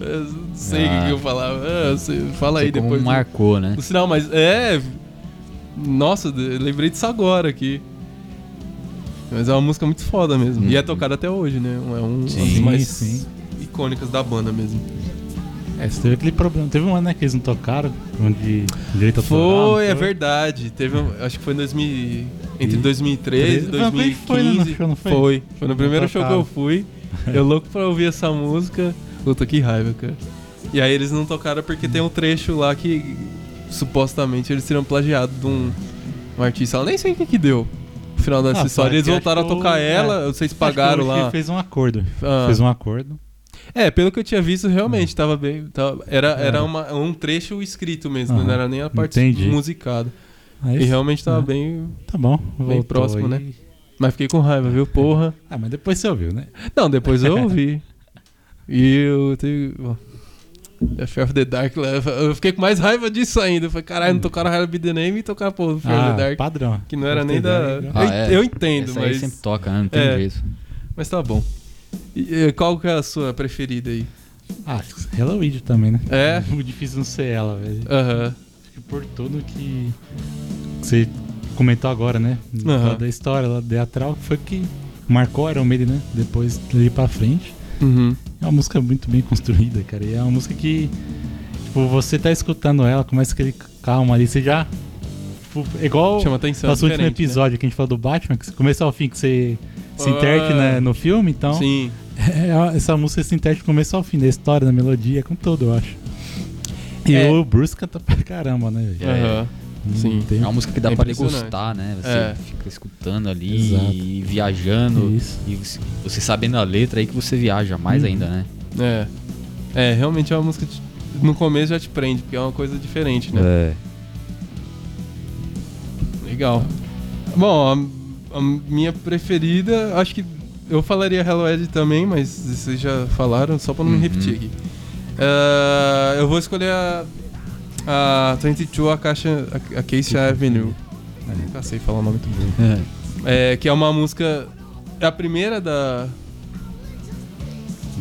[SPEAKER 1] Eu não sei o que
[SPEAKER 2] Ah.
[SPEAKER 1] que eu falava. Ah, você- fala aí
[SPEAKER 2] Sei
[SPEAKER 1] depois. do-
[SPEAKER 2] marcou, né?
[SPEAKER 1] no sinal, mas é. Nossa, lembrei disso agora aqui. Mas é uma música muito foda mesmo. E é
[SPEAKER 2] Uhum.
[SPEAKER 1] tocada até hoje, né? É um
[SPEAKER 2] Sim,
[SPEAKER 1] das mais
[SPEAKER 3] sim.
[SPEAKER 1] Icônicas da banda mesmo.
[SPEAKER 3] É, você teve aquele problema. Teve um ano né, que eles não tocaram, onde direito autoral.
[SPEAKER 1] Foi, é verdade. Teve, um- acho que foi em 2000, entre 2013 e
[SPEAKER 3] Foi no
[SPEAKER 1] 2015.
[SPEAKER 3] foi, né, no show, não foi?
[SPEAKER 1] Foi. Foi no primeiro show que eu fui. Eu louco pra ouvir essa música. Puta, que raiva, cara. E aí eles não tocaram porque tem um trecho lá que supostamente eles seriam plagiados de um, um artista. Eu nem sei o que que deu. No final dessa
[SPEAKER 3] Ah,
[SPEAKER 1] história. Eles voltaram a tocar ela,
[SPEAKER 3] é.
[SPEAKER 1] vocês pagaram lá.
[SPEAKER 3] Fez um acordo.
[SPEAKER 1] Ah.
[SPEAKER 3] Fez um acordo.
[SPEAKER 1] É, pelo que eu tinha visto, realmente tava bem. tava- era
[SPEAKER 3] É.
[SPEAKER 1] era uma- um trecho escrito mesmo, não era nem a parte
[SPEAKER 3] Entendi.
[SPEAKER 1] musicada.
[SPEAKER 3] Aí,
[SPEAKER 1] E realmente tava
[SPEAKER 3] é.
[SPEAKER 1] bem.
[SPEAKER 3] Tá bom. voltou
[SPEAKER 1] próximo,
[SPEAKER 3] aí.
[SPEAKER 1] né? Mas fiquei com raiva, viu? Porra.
[SPEAKER 3] Ah, mas depois você ouviu, né?
[SPEAKER 1] Não, depois eu ouvi. e eu tenho. É Fear of the Dark, eu fiquei com mais raiva disso ainda. Eu falei, caralho, não tocaram Hell Be the Name e tocaram, pô, Fear of
[SPEAKER 3] ah,
[SPEAKER 1] the Dark.
[SPEAKER 3] padrão.
[SPEAKER 1] Que não era nem
[SPEAKER 3] Fear of
[SPEAKER 1] da.
[SPEAKER 3] the Dark,
[SPEAKER 1] Eu,
[SPEAKER 2] Ah, é.
[SPEAKER 1] eu entendo,
[SPEAKER 2] Essa aí
[SPEAKER 1] mas.
[SPEAKER 2] sempre toca, né? Não tem
[SPEAKER 1] É.
[SPEAKER 2] jeito.
[SPEAKER 1] Mas tá bom. E, qual que é a sua preferida aí?
[SPEAKER 3] Ah, Hello Weed também, né?
[SPEAKER 1] É?
[SPEAKER 3] Muito difícil não ser ela, velho.
[SPEAKER 1] Aham.
[SPEAKER 3] Acho que por tudo que você comentou agora, né?
[SPEAKER 1] Aham.
[SPEAKER 3] Da história lá, teatral, foi que marcou Iron Maiden, né? Depois dali pra frente.
[SPEAKER 1] Uhum.
[SPEAKER 3] É uma música muito bem construída, cara. E é uma música que, tipo, você tá escutando ela, começa aquele calma ali, você já. Tipo, é igual
[SPEAKER 1] Chama atenção.
[SPEAKER 3] nosso último
[SPEAKER 1] né?
[SPEAKER 3] episódio que a gente falou do Batman, que começa ao fim, que você se interte né, no filme, então.
[SPEAKER 1] Sim.
[SPEAKER 3] É, essa música se interte do começo ao fim, da história, da melodia, com tudo, eu acho. E
[SPEAKER 1] É.
[SPEAKER 3] o Bruce canta pra caramba, né?
[SPEAKER 2] É.
[SPEAKER 1] Aham.
[SPEAKER 3] Não
[SPEAKER 1] Sim.
[SPEAKER 3] tem-
[SPEAKER 2] É uma música que dá
[SPEAKER 1] É
[SPEAKER 2] pra degustar, né? Você
[SPEAKER 1] É.
[SPEAKER 2] fica escutando ali,
[SPEAKER 3] Exato.
[SPEAKER 2] e viajando.
[SPEAKER 3] Isso.
[SPEAKER 2] E você- você sabendo a letra aí que você viaja mais
[SPEAKER 3] Uhum.
[SPEAKER 2] ainda, né?
[SPEAKER 1] É. É, realmente é uma música que no começo já te prende, porque é uma coisa diferente, né?
[SPEAKER 2] É.
[SPEAKER 1] Legal. Bom, a, a minha preferida, acho que eu falaria Hello Ed também, mas vocês já falaram, só pra não
[SPEAKER 2] Uhum.
[SPEAKER 1] me repetir aqui. Ah, eu vou escolher a, a 22 Acacia, Acacia Avenue. Nunca sei falar o nome muito.
[SPEAKER 2] É.
[SPEAKER 1] É, que é uma música. É a primeira da.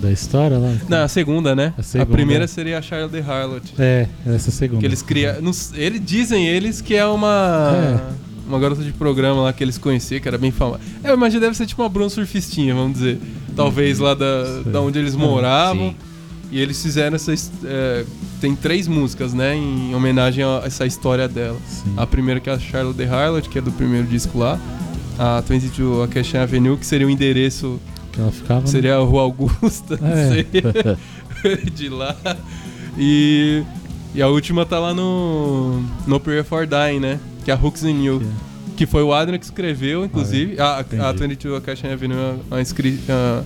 [SPEAKER 3] Da história lá.
[SPEAKER 1] Não, a segunda, né?
[SPEAKER 3] A segunda.
[SPEAKER 1] primeira seria a Charlotte the Harlot.
[SPEAKER 3] É, essa segunda.
[SPEAKER 1] Que eles criam. Eles dizem eles que é uma.
[SPEAKER 3] É.
[SPEAKER 1] Uma garota de programa lá que eles conheciam, que era bem famosa. Eu imagino deve ser tipo uma Bruna surfistinha, vamos dizer. Talvez lá da, da onde eles moravam.
[SPEAKER 2] sim.
[SPEAKER 1] E eles fizeram essa. his- é, tem três músicas, né? Em homenagem a essa história dela.
[SPEAKER 3] Sim.
[SPEAKER 1] A primeira que é a Charlotte the Harlot, que é do primeiro disco lá. A 22 Acacia Avenue, que seria o endereço.
[SPEAKER 3] Que ela ficava.
[SPEAKER 1] Seria a Rua Augusta,
[SPEAKER 3] É.
[SPEAKER 1] de lá. E, e a última tá lá no No Prayer for Dying, né? Que é a Hooks in You. Que foi o Adrian que escreveu, inclusive. a, a
[SPEAKER 3] entendi.
[SPEAKER 1] 22 Acacia Avenue é uma escri- ah,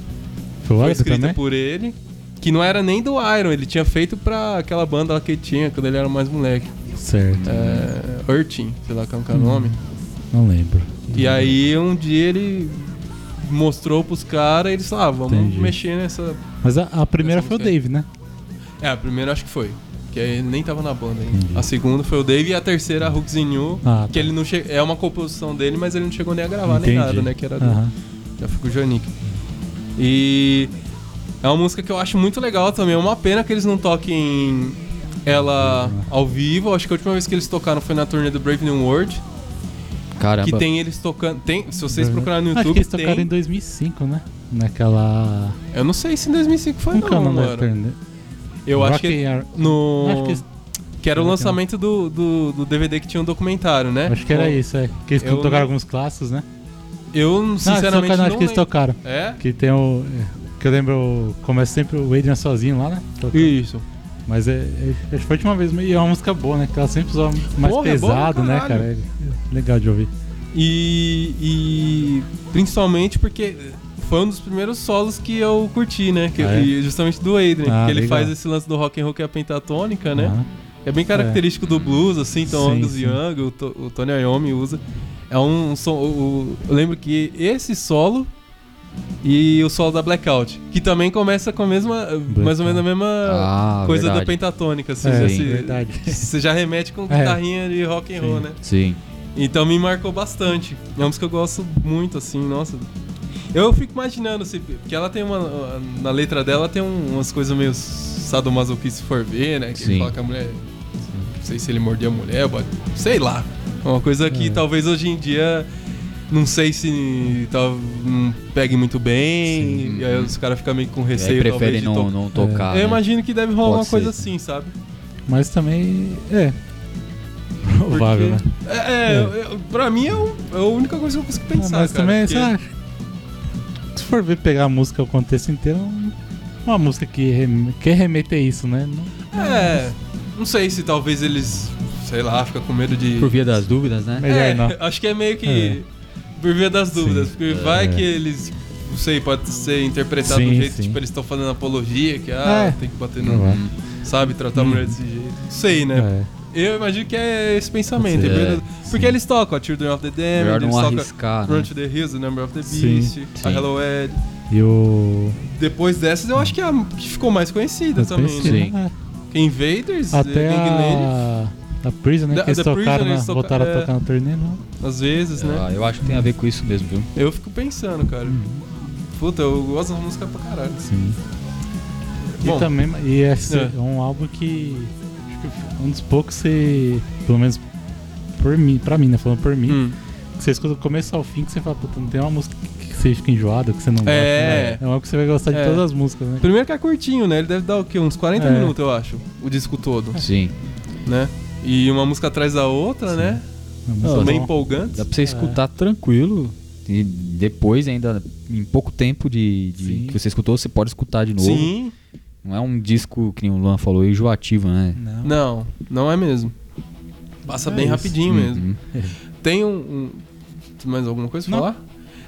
[SPEAKER 3] Foi
[SPEAKER 1] foi escrita
[SPEAKER 3] também?
[SPEAKER 1] por ele. Que não era nem do Iron, ele tinha feito pra aquela banda lá que tinha quando ele era mais moleque.
[SPEAKER 3] Certo.
[SPEAKER 1] É, Urchin, sei lá qual é o
[SPEAKER 3] Hum.
[SPEAKER 1] nome.
[SPEAKER 3] Não lembro.
[SPEAKER 1] E aí um dia ele mostrou pros caras e eles falaram, ah, vamos
[SPEAKER 3] Entendi.
[SPEAKER 1] mexer nessa.
[SPEAKER 3] Mas a, a primeira foi o. Dave, né?
[SPEAKER 1] É, a primeira acho que foi. Que ele nem tava na banda ainda.
[SPEAKER 3] Entendi.
[SPEAKER 1] A segunda foi o Dave e a terceira a Hooks in You.
[SPEAKER 3] Ah,
[SPEAKER 1] Que
[SPEAKER 3] tá.
[SPEAKER 1] ele não che... É uma composição dele, mas ele não chegou nem a gravar nem
[SPEAKER 3] Entendi.
[SPEAKER 1] nada, né? Que era do... Já ficou o Jonick. E é uma música que eu acho muito legal também. É uma pena que eles não toquem ela ao vivo. Acho que a última vez que eles tocaram foi na turnê do Brave New World.
[SPEAKER 2] Caramba.
[SPEAKER 1] Que tem eles tocando. Tem, se vocês procurarem no
[SPEAKER 3] Acho
[SPEAKER 1] YouTube,
[SPEAKER 3] que eles tocaram
[SPEAKER 1] tem.
[SPEAKER 3] em 2005, né? Naquela.
[SPEAKER 1] Eu não sei se em 2005 foi,
[SPEAKER 3] que é o
[SPEAKER 1] não,
[SPEAKER 3] da
[SPEAKER 1] mano. Eu acho que no.
[SPEAKER 3] Acho que,
[SPEAKER 1] Que era o
[SPEAKER 3] é é?
[SPEAKER 1] lançamento do, do, do DVD que tinha um documentário, né?
[SPEAKER 3] acho que era
[SPEAKER 1] Bom,
[SPEAKER 3] isso, é. Que eles tocaram
[SPEAKER 1] não-
[SPEAKER 3] alguns clássicos, né?
[SPEAKER 1] Eu,
[SPEAKER 3] Não,
[SPEAKER 1] sinceramente,
[SPEAKER 3] tocaram,
[SPEAKER 1] não
[SPEAKER 3] acho que eles tocaram.
[SPEAKER 1] É?
[SPEAKER 3] Que tem o. Que eu lembro, começa sempre o Adrian sozinho lá, né? Tocando.
[SPEAKER 1] Isso.
[SPEAKER 3] Mas é, é- acho que foi a última vez. E é uma música boa, né? Que ela sempre usou mais
[SPEAKER 1] Porra, é
[SPEAKER 3] pesado, né,
[SPEAKER 1] caralho.
[SPEAKER 3] cara? É legal de ouvir.
[SPEAKER 1] E, e principalmente porque foi um dos primeiros solos que eu curti, né? Que,
[SPEAKER 3] Ah, é?
[SPEAKER 1] e justamente do Adrian.
[SPEAKER 3] Ah,
[SPEAKER 1] que ele
[SPEAKER 3] legal.
[SPEAKER 1] faz esse lance do rock and roll que é a pentatônica, né?
[SPEAKER 3] Aham.
[SPEAKER 1] É bem característico do blues, assim, então
[SPEAKER 3] Sim,
[SPEAKER 1] Angus
[SPEAKER 3] sim.
[SPEAKER 1] Young, o, To- o Tony Iommi usa. É um, um som. o- o- eu lembro que esse solo e o solo da Blackout, que também começa com a mesma. mais ou menos a mesma
[SPEAKER 2] Ah,
[SPEAKER 1] coisa da
[SPEAKER 2] verdade.
[SPEAKER 1] pentatônica, assim.
[SPEAKER 3] É,
[SPEAKER 1] já
[SPEAKER 2] sim,
[SPEAKER 1] se-
[SPEAKER 3] verdade.
[SPEAKER 1] Você já remete com
[SPEAKER 3] É.
[SPEAKER 1] guitarrinha de rock and roll,
[SPEAKER 3] Sim.
[SPEAKER 1] né?
[SPEAKER 2] Sim.
[SPEAKER 1] Então me marcou bastante. É uma música que eu gosto muito, assim, nossa. Eu fico imaginando, assim, porque ela tem uma. Na letra dela tem um- umas coisas meio sadomasoquista se for ver, né? Que ele
[SPEAKER 2] Sim.
[SPEAKER 1] fala que a mulher. Não sei se ele mordia a mulher, sei lá. É Uma coisa que
[SPEAKER 3] É.
[SPEAKER 1] talvez hoje em dia. Não sei se tal, não pegue muito bem,
[SPEAKER 3] Sim.
[SPEAKER 1] e aí os caras ficam meio com
[SPEAKER 2] E
[SPEAKER 1] receio talvez
[SPEAKER 2] preferem não,
[SPEAKER 1] to-
[SPEAKER 2] não tocar.
[SPEAKER 1] Eu
[SPEAKER 2] né?
[SPEAKER 1] imagino que deve rolar
[SPEAKER 2] Pode
[SPEAKER 1] uma coisa
[SPEAKER 2] ser.
[SPEAKER 1] assim, sabe?
[SPEAKER 3] Mas também. É. Provável, né?
[SPEAKER 1] É, é, eu- pra mim é, o- é a única coisa que eu consigo
[SPEAKER 3] Ah,
[SPEAKER 1] pensar.
[SPEAKER 3] mas
[SPEAKER 1] cara,
[SPEAKER 3] também,
[SPEAKER 1] porque-
[SPEAKER 3] sei lá, se for ver pegar a música, o contexto inteiro, é um- uma música que, rem, que remete a isso, né? Não-
[SPEAKER 1] É, não sei se talvez eles, sei lá, fica com medo de.
[SPEAKER 2] Por via das dúvidas, né?
[SPEAKER 3] Melhor
[SPEAKER 1] é,
[SPEAKER 3] não.
[SPEAKER 1] Acho que é meio que
[SPEAKER 3] É.
[SPEAKER 1] por via das dúvidas,
[SPEAKER 3] Sim.
[SPEAKER 1] porque vai
[SPEAKER 3] É.
[SPEAKER 1] que eles, não sei, pode ser interpretado
[SPEAKER 3] Sim,
[SPEAKER 1] do jeito que
[SPEAKER 3] sim.
[SPEAKER 1] tipo, eles estão fazendo apologia, que ah,
[SPEAKER 3] É.
[SPEAKER 1] tem que bater
[SPEAKER 3] Não
[SPEAKER 1] no.
[SPEAKER 3] vai.
[SPEAKER 1] Sabe, tratar a mulher desse jeito. Não sei, né?
[SPEAKER 3] É.
[SPEAKER 1] Eu imagino que é esse pensamento.
[SPEAKER 2] Sim.
[SPEAKER 1] é.
[SPEAKER 3] É,
[SPEAKER 1] porque
[SPEAKER 3] sim.
[SPEAKER 1] eles tocam a Children of the Damned, eles
[SPEAKER 2] não
[SPEAKER 1] tocam
[SPEAKER 2] arriscar,
[SPEAKER 1] Run
[SPEAKER 2] né?
[SPEAKER 1] to the Hills, The Number of the
[SPEAKER 3] Sim,
[SPEAKER 1] Beast, a
[SPEAKER 2] sim.
[SPEAKER 1] Hello Ed.
[SPEAKER 3] E o.
[SPEAKER 1] Depois dessas, eu acho que é a que ficou mais conhecida
[SPEAKER 3] eu
[SPEAKER 1] também,
[SPEAKER 3] pensei,
[SPEAKER 1] né?
[SPEAKER 2] Sim.
[SPEAKER 3] né?
[SPEAKER 1] Invaders,
[SPEAKER 3] Até
[SPEAKER 1] Gang Lady,
[SPEAKER 3] a. A Prison, né?
[SPEAKER 1] Da-
[SPEAKER 3] que eles tocaram, na,
[SPEAKER 1] eles toca-
[SPEAKER 3] voltaram
[SPEAKER 1] é.
[SPEAKER 3] a tocar no turnê, não?
[SPEAKER 1] às vezes, né?
[SPEAKER 2] Ah, eu acho que tem a ver com isso mesmo, viu?
[SPEAKER 1] Eu fico pensando, cara.
[SPEAKER 3] Uhum.
[SPEAKER 1] Puta, eu gosto da música pra caralho.
[SPEAKER 3] Sim.
[SPEAKER 1] Bom.
[SPEAKER 3] e também. E esse
[SPEAKER 1] É.
[SPEAKER 3] é. um álbum que. Um dos poucos você. Pelo menos por mim, pra mim, né? Falando por mim.
[SPEAKER 1] Hum.
[SPEAKER 3] Que você escuta do começo ao fim que você fala, puta, não tem uma música que você fica enjoado, que você não gosta.
[SPEAKER 1] É.
[SPEAKER 3] né? É uma que você vai gostar de
[SPEAKER 1] É.
[SPEAKER 3] todas as músicas, né?
[SPEAKER 1] Primeiro que é curtinho, né? Ele deve dar o quê? Uns 40
[SPEAKER 3] É.
[SPEAKER 1] minutos, eu acho. O disco todo,
[SPEAKER 2] Sim.
[SPEAKER 1] né? E uma música atrás da outra,
[SPEAKER 3] Sim.
[SPEAKER 1] né?
[SPEAKER 3] Uma música
[SPEAKER 2] Não,
[SPEAKER 1] São bem
[SPEAKER 3] bom.
[SPEAKER 1] empolgantes.
[SPEAKER 2] Dá pra você escutar tranquilo. E depois, ainda, em pouco tempo de, de que você escutou, você pode escutar de novo.
[SPEAKER 1] Sim.
[SPEAKER 2] Não é um disco, que nem o Luan falou, enjoativo, né?
[SPEAKER 3] Não.
[SPEAKER 1] Não, não é mesmo. Passa
[SPEAKER 3] É
[SPEAKER 1] bem
[SPEAKER 3] isso.
[SPEAKER 1] rapidinho mesmo.
[SPEAKER 2] Uhum.
[SPEAKER 1] Tem um, um- tem mais alguma coisa pra
[SPEAKER 3] Não.
[SPEAKER 1] falar?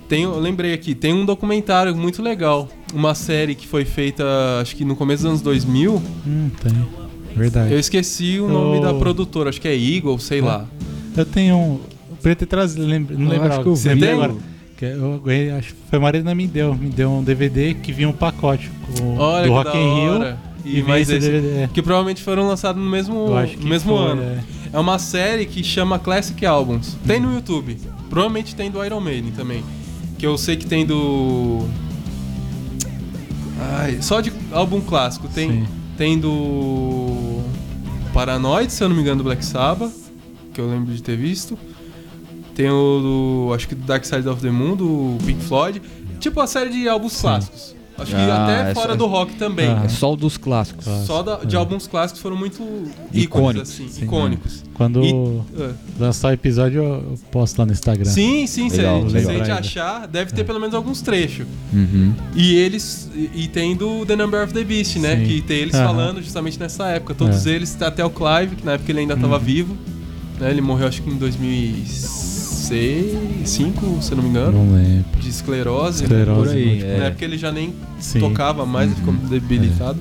[SPEAKER 1] Tem, eu lembrei aqui, tem um documentário muito legal. Uma série que foi feita, acho que no começo dos anos 2000.
[SPEAKER 3] Hum, tem. Verdade.
[SPEAKER 1] Eu esqueci o nome
[SPEAKER 3] Eu-
[SPEAKER 1] da produtora, acho que é Eagle, sei lá.
[SPEAKER 3] Eu tenho um. Podia ter trazido, lembra, não
[SPEAKER 2] Eu
[SPEAKER 3] lembrava.
[SPEAKER 2] acho que eu
[SPEAKER 3] Você
[SPEAKER 1] vi.
[SPEAKER 3] tem agora? Que eu ganhei, acho que foi a Marina me deu. Me deu um DVD que vinha um pacote com,
[SPEAKER 1] Olha
[SPEAKER 3] do Rock in Rio. E,
[SPEAKER 1] E mais
[SPEAKER 3] esse DVD. é.
[SPEAKER 1] que provavelmente foram lançados no mesmo, no mesmo
[SPEAKER 3] foi,
[SPEAKER 1] ano.
[SPEAKER 3] é.
[SPEAKER 1] É uma série que chama Classic Albums. Tem no YouTube. Provavelmente tem do Iron Maiden também. Que eu sei que tem do. Ai, só de álbum clássico. Tem,
[SPEAKER 3] Sim.
[SPEAKER 1] tem do. Paranoid, se eu não me engano, do Black Sabbath. Que eu lembro de ter visto. Tem o do. Acho que do Dark Side of the Moon, do Pink Floyd. Tipo a série de álbuns clássicos. Acho que
[SPEAKER 2] Ah,
[SPEAKER 1] até
[SPEAKER 2] essa-
[SPEAKER 1] fora do rock também.
[SPEAKER 3] Ah.
[SPEAKER 2] É só o dos clássicos.
[SPEAKER 3] Clássico.
[SPEAKER 1] Só da- de
[SPEAKER 3] É.
[SPEAKER 1] álbuns clássicos foram muito ícones,
[SPEAKER 2] Icônicos.
[SPEAKER 1] assim,
[SPEAKER 3] Sim.
[SPEAKER 1] icônicos.
[SPEAKER 3] Quando
[SPEAKER 1] E- é.
[SPEAKER 3] lançar o episódio, eu posto lá no Instagram.
[SPEAKER 1] Sim, sim, se
[SPEAKER 2] Legal,
[SPEAKER 1] a gente-
[SPEAKER 2] legal.
[SPEAKER 1] se a gente
[SPEAKER 3] Legal.
[SPEAKER 1] achar, deve ter
[SPEAKER 3] É.
[SPEAKER 1] pelo menos alguns trechos.
[SPEAKER 2] Uhum.
[SPEAKER 1] E eles. E, e tem do The Number of the Beast, né?
[SPEAKER 3] Sim.
[SPEAKER 1] Que tem eles
[SPEAKER 3] Aham.
[SPEAKER 1] falando justamente nessa época. Todos
[SPEAKER 3] É.
[SPEAKER 1] eles, até o Clive, que na época ele ainda estava
[SPEAKER 3] Uhum.
[SPEAKER 1] vivo. Né? Ele morreu acho que em 2006, 2005, se eu não me engano.
[SPEAKER 3] Não lembro.
[SPEAKER 1] De esclerose. né?
[SPEAKER 3] Esclerose
[SPEAKER 2] Por aí,
[SPEAKER 3] múltipla.
[SPEAKER 2] é.
[SPEAKER 1] Na época ele já nem
[SPEAKER 3] Sim.
[SPEAKER 1] tocava mais, ele ficou
[SPEAKER 2] Uhum.
[SPEAKER 1] debilitado.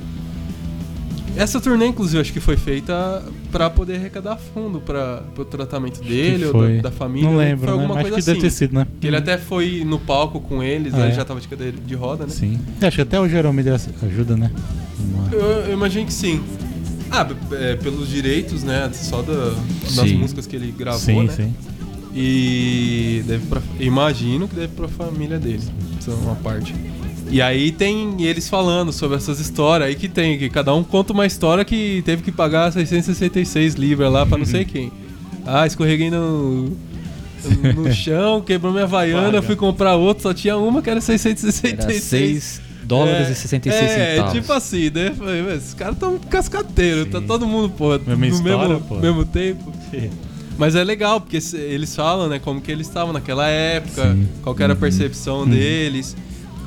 [SPEAKER 1] Essa turnê, inclusive, acho que foi feita pra poder arrecadar fundo para o tratamento dele ou da, da família.
[SPEAKER 3] Não
[SPEAKER 1] né?
[SPEAKER 3] lembro,
[SPEAKER 1] Foi
[SPEAKER 3] né?
[SPEAKER 1] alguma
[SPEAKER 3] Mas
[SPEAKER 1] coisa
[SPEAKER 3] acho que
[SPEAKER 1] assim.
[SPEAKER 3] deve ter sido, né?
[SPEAKER 1] Ele até foi no palco com eles,
[SPEAKER 3] Ah,
[SPEAKER 1] aí
[SPEAKER 3] é?
[SPEAKER 1] ele já tava de cadeira de roda, né?
[SPEAKER 3] Sim. Acho que até o Jerome ele ajuda, né? Uma-
[SPEAKER 1] Eu, eu imagino que sim. Ah, é, pelos direitos, né? Só da- das
[SPEAKER 2] Sim.
[SPEAKER 1] músicas que ele gravou,
[SPEAKER 3] sim,
[SPEAKER 1] né?
[SPEAKER 3] sim.
[SPEAKER 1] E deve pra, imagino que deve pra família dele. É uma parte. E aí tem eles falando sobre essas histórias aí que tem, que cada um conta uma história que teve que pagar 666 libras lá pra não sei quem. Ah, escorreguei no, no chão, quebrou minha vaiana, fui comprar outro, só tinha uma que era
[SPEAKER 2] Era
[SPEAKER 1] 666.
[SPEAKER 2] 6 dólares e 66
[SPEAKER 1] é,
[SPEAKER 2] centavos.
[SPEAKER 1] tipo assim, né? Falei, "Mas Esses caras tão cascateiros, tá
[SPEAKER 3] Sim.
[SPEAKER 1] todo mundo, pô,
[SPEAKER 3] Mesma
[SPEAKER 1] no
[SPEAKER 3] história,
[SPEAKER 1] mesmo,
[SPEAKER 3] pô.
[SPEAKER 1] mesmo tempo. Mas é legal, porque eles falam, né, como que eles estavam naquela época,
[SPEAKER 3] Sim.
[SPEAKER 1] qual que era a
[SPEAKER 2] Uhum.
[SPEAKER 1] percepção
[SPEAKER 3] Uhum.
[SPEAKER 1] deles.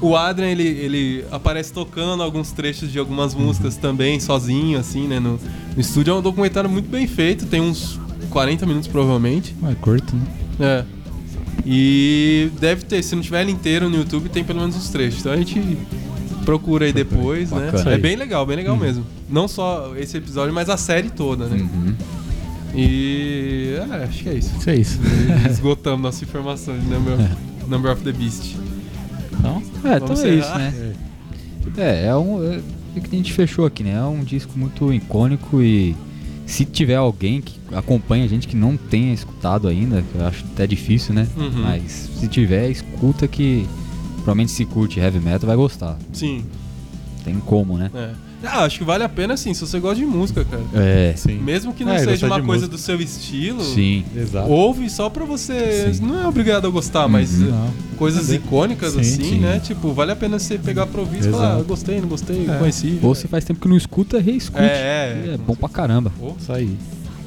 [SPEAKER 1] O Adrian, ele, ele aparece tocando alguns trechos de algumas
[SPEAKER 3] Uhum.
[SPEAKER 1] músicas também, sozinho, assim, né, no, no estúdio. É um documentário muito bem feito, tem uns 40 minutos provavelmente.
[SPEAKER 3] É curto, né?
[SPEAKER 1] É. E deve ter, se não tiver ele inteiro no YouTube, tem pelo menos uns trechos. Então a gente procura aí depois, né?
[SPEAKER 2] Bacana.
[SPEAKER 1] É bem legal, bem legal
[SPEAKER 3] Uhum.
[SPEAKER 1] mesmo. Não só esse episódio, mas a série toda, né?
[SPEAKER 2] Uhum.
[SPEAKER 1] E. É, acho que é isso.
[SPEAKER 3] Isso é isso.
[SPEAKER 1] Esgotamos nossa informação de Number, Number of the Beast.
[SPEAKER 3] Então,
[SPEAKER 2] É, então é isso, né? É, é um. É, é que a gente fechou aqui, né? É um disco muito icônico e se tiver alguém que acompanha a gente que não tenha escutado ainda, que eu acho até difícil, né?
[SPEAKER 1] Uhum.
[SPEAKER 2] Mas se tiver, escuta que provavelmente se curte heavy metal vai gostar.
[SPEAKER 1] Sim.
[SPEAKER 2] Tem como, né?
[SPEAKER 1] É. Ah, acho que vale a pena sim, se você gosta de música, cara.
[SPEAKER 2] É.
[SPEAKER 3] sim.
[SPEAKER 1] Mesmo que não
[SPEAKER 3] É,
[SPEAKER 1] seja uma coisa
[SPEAKER 3] música.
[SPEAKER 1] do seu estilo.
[SPEAKER 2] Sim.
[SPEAKER 3] Exato.
[SPEAKER 1] Ouve só pra você.
[SPEAKER 2] Sim.
[SPEAKER 1] Não é obrigado a gostar, mas
[SPEAKER 2] Uhum.
[SPEAKER 3] Não.
[SPEAKER 1] coisas icônicas
[SPEAKER 3] Sim,
[SPEAKER 1] assim,
[SPEAKER 2] sim.
[SPEAKER 1] né? Tipo, vale a pena você pegar pra ouvir e falar, ah, gostei, não gostei,
[SPEAKER 3] É.
[SPEAKER 1] conheci.
[SPEAKER 2] Ou se faz tempo que não escuta, reescute.
[SPEAKER 1] É, é.
[SPEAKER 2] é bom pra caramba.
[SPEAKER 1] Pô,
[SPEAKER 3] Isso aí.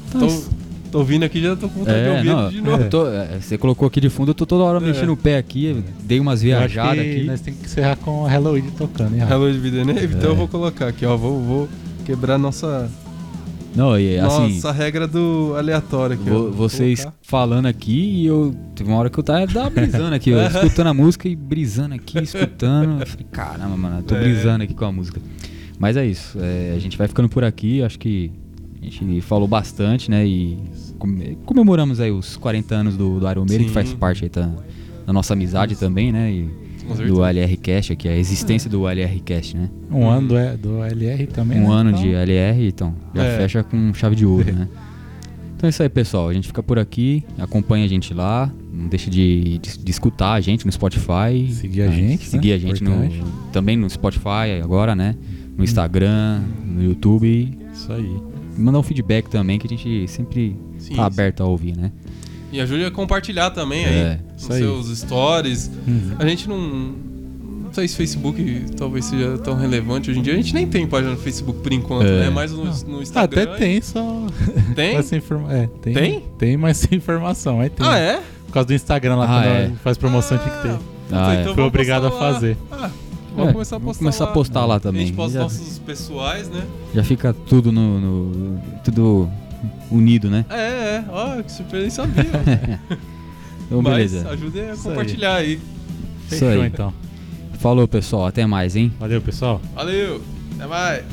[SPEAKER 2] Então,
[SPEAKER 1] tô, tô ouvindo aqui já tô com vontade de
[SPEAKER 2] é,
[SPEAKER 1] ouvir
[SPEAKER 2] não,
[SPEAKER 1] de novo.
[SPEAKER 2] tô- é, você colocou aqui de fundo, eu tô toda hora
[SPEAKER 1] É.
[SPEAKER 2] mexendo o pé aqui, dei umas viajadas aqui.
[SPEAKER 3] nós temos que encerrar com a Halloween tocando, hein,
[SPEAKER 1] de Vida Neve, então
[SPEAKER 2] É.
[SPEAKER 1] eu vou colocar aqui, ó. Vou, vou quebrar nossa,
[SPEAKER 2] Não, e assim,
[SPEAKER 1] nossa regra do aleatório aqui. ó.
[SPEAKER 2] vo-
[SPEAKER 1] Vou
[SPEAKER 2] vocês
[SPEAKER 1] colocar.
[SPEAKER 2] falando aqui e eu. Teve uma hora que eu tava, tava brisando aqui, eu escutando a música e brisando aqui, escutando. Eu falei, caramba, mano, eu tô
[SPEAKER 1] É.
[SPEAKER 2] brisando aqui com a música. Mas é isso, é, a gente vai ficando por aqui, acho que a gente falou bastante, né? E come- comemoramos aí os 40 anos do, do Iron Maiden, que faz parte aí da, da nossa amizade também, né? E do LR Cast aqui, a existência do LR Cast, né?
[SPEAKER 3] Um ano do, do LR também.
[SPEAKER 2] Um
[SPEAKER 3] né?
[SPEAKER 2] ano
[SPEAKER 3] Então,
[SPEAKER 2] de LR, então já
[SPEAKER 1] É.
[SPEAKER 2] fecha com chave de ouro, né? Então é isso aí, pessoal. A gente fica por aqui, acompanha a gente lá, não deixe de, de, de escutar a gente no Spotify.
[SPEAKER 3] Seguir a gente,
[SPEAKER 2] Seguir
[SPEAKER 3] né?
[SPEAKER 2] a gente no, também no Spotify agora, né? No Instagram, no YouTube.
[SPEAKER 3] Isso aí.
[SPEAKER 2] Mandar um feedback também, que a gente sempre
[SPEAKER 1] Sim,
[SPEAKER 2] tá
[SPEAKER 1] sim.
[SPEAKER 2] aberto a ouvir, né?
[SPEAKER 1] E ajude a compartilhar também
[SPEAKER 2] É,
[SPEAKER 1] aí. Nos seus stories.
[SPEAKER 3] Uhum.
[SPEAKER 1] A gente não. Não sei se Facebook talvez seja tão relevante hoje em dia. A gente nem tem página no Facebook por enquanto,
[SPEAKER 2] É.
[SPEAKER 1] né? Mais no, no
[SPEAKER 3] Ah,
[SPEAKER 1] Instagram.
[SPEAKER 3] até tem, só.
[SPEAKER 1] Tem?
[SPEAKER 3] Mas sem informa... É, tem.
[SPEAKER 1] Tem?
[SPEAKER 3] Tem, mas sem informação. Aí tem.
[SPEAKER 1] Ah, é?
[SPEAKER 3] Por causa do Instagram lá,
[SPEAKER 2] Ah,
[SPEAKER 3] quando
[SPEAKER 2] é.
[SPEAKER 3] faz promoção tinha que ter.
[SPEAKER 1] Puta,
[SPEAKER 2] Ah, é.
[SPEAKER 1] então
[SPEAKER 3] Fui obrigado a fazer.
[SPEAKER 1] Ah, vamos
[SPEAKER 2] É,
[SPEAKER 1] começar a postar
[SPEAKER 2] começar
[SPEAKER 1] lá.
[SPEAKER 2] a postar lá
[SPEAKER 1] A
[SPEAKER 2] também.
[SPEAKER 1] gente posta
[SPEAKER 2] Já-
[SPEAKER 1] nossos pessoais, né?
[SPEAKER 2] Já fica tudo no. no- tudo unido, né?
[SPEAKER 1] É, é, ó, que super nem sabia.
[SPEAKER 2] Então,
[SPEAKER 1] Mas
[SPEAKER 2] beleza.
[SPEAKER 1] ajudem a
[SPEAKER 3] Isso aí.
[SPEAKER 1] compartilhar aí.
[SPEAKER 2] Isso
[SPEAKER 3] Fechou
[SPEAKER 2] aí.
[SPEAKER 3] então.
[SPEAKER 2] Falou, pessoal. Até mais, hein?
[SPEAKER 3] Valeu, pessoal.
[SPEAKER 1] Valeu, até mais.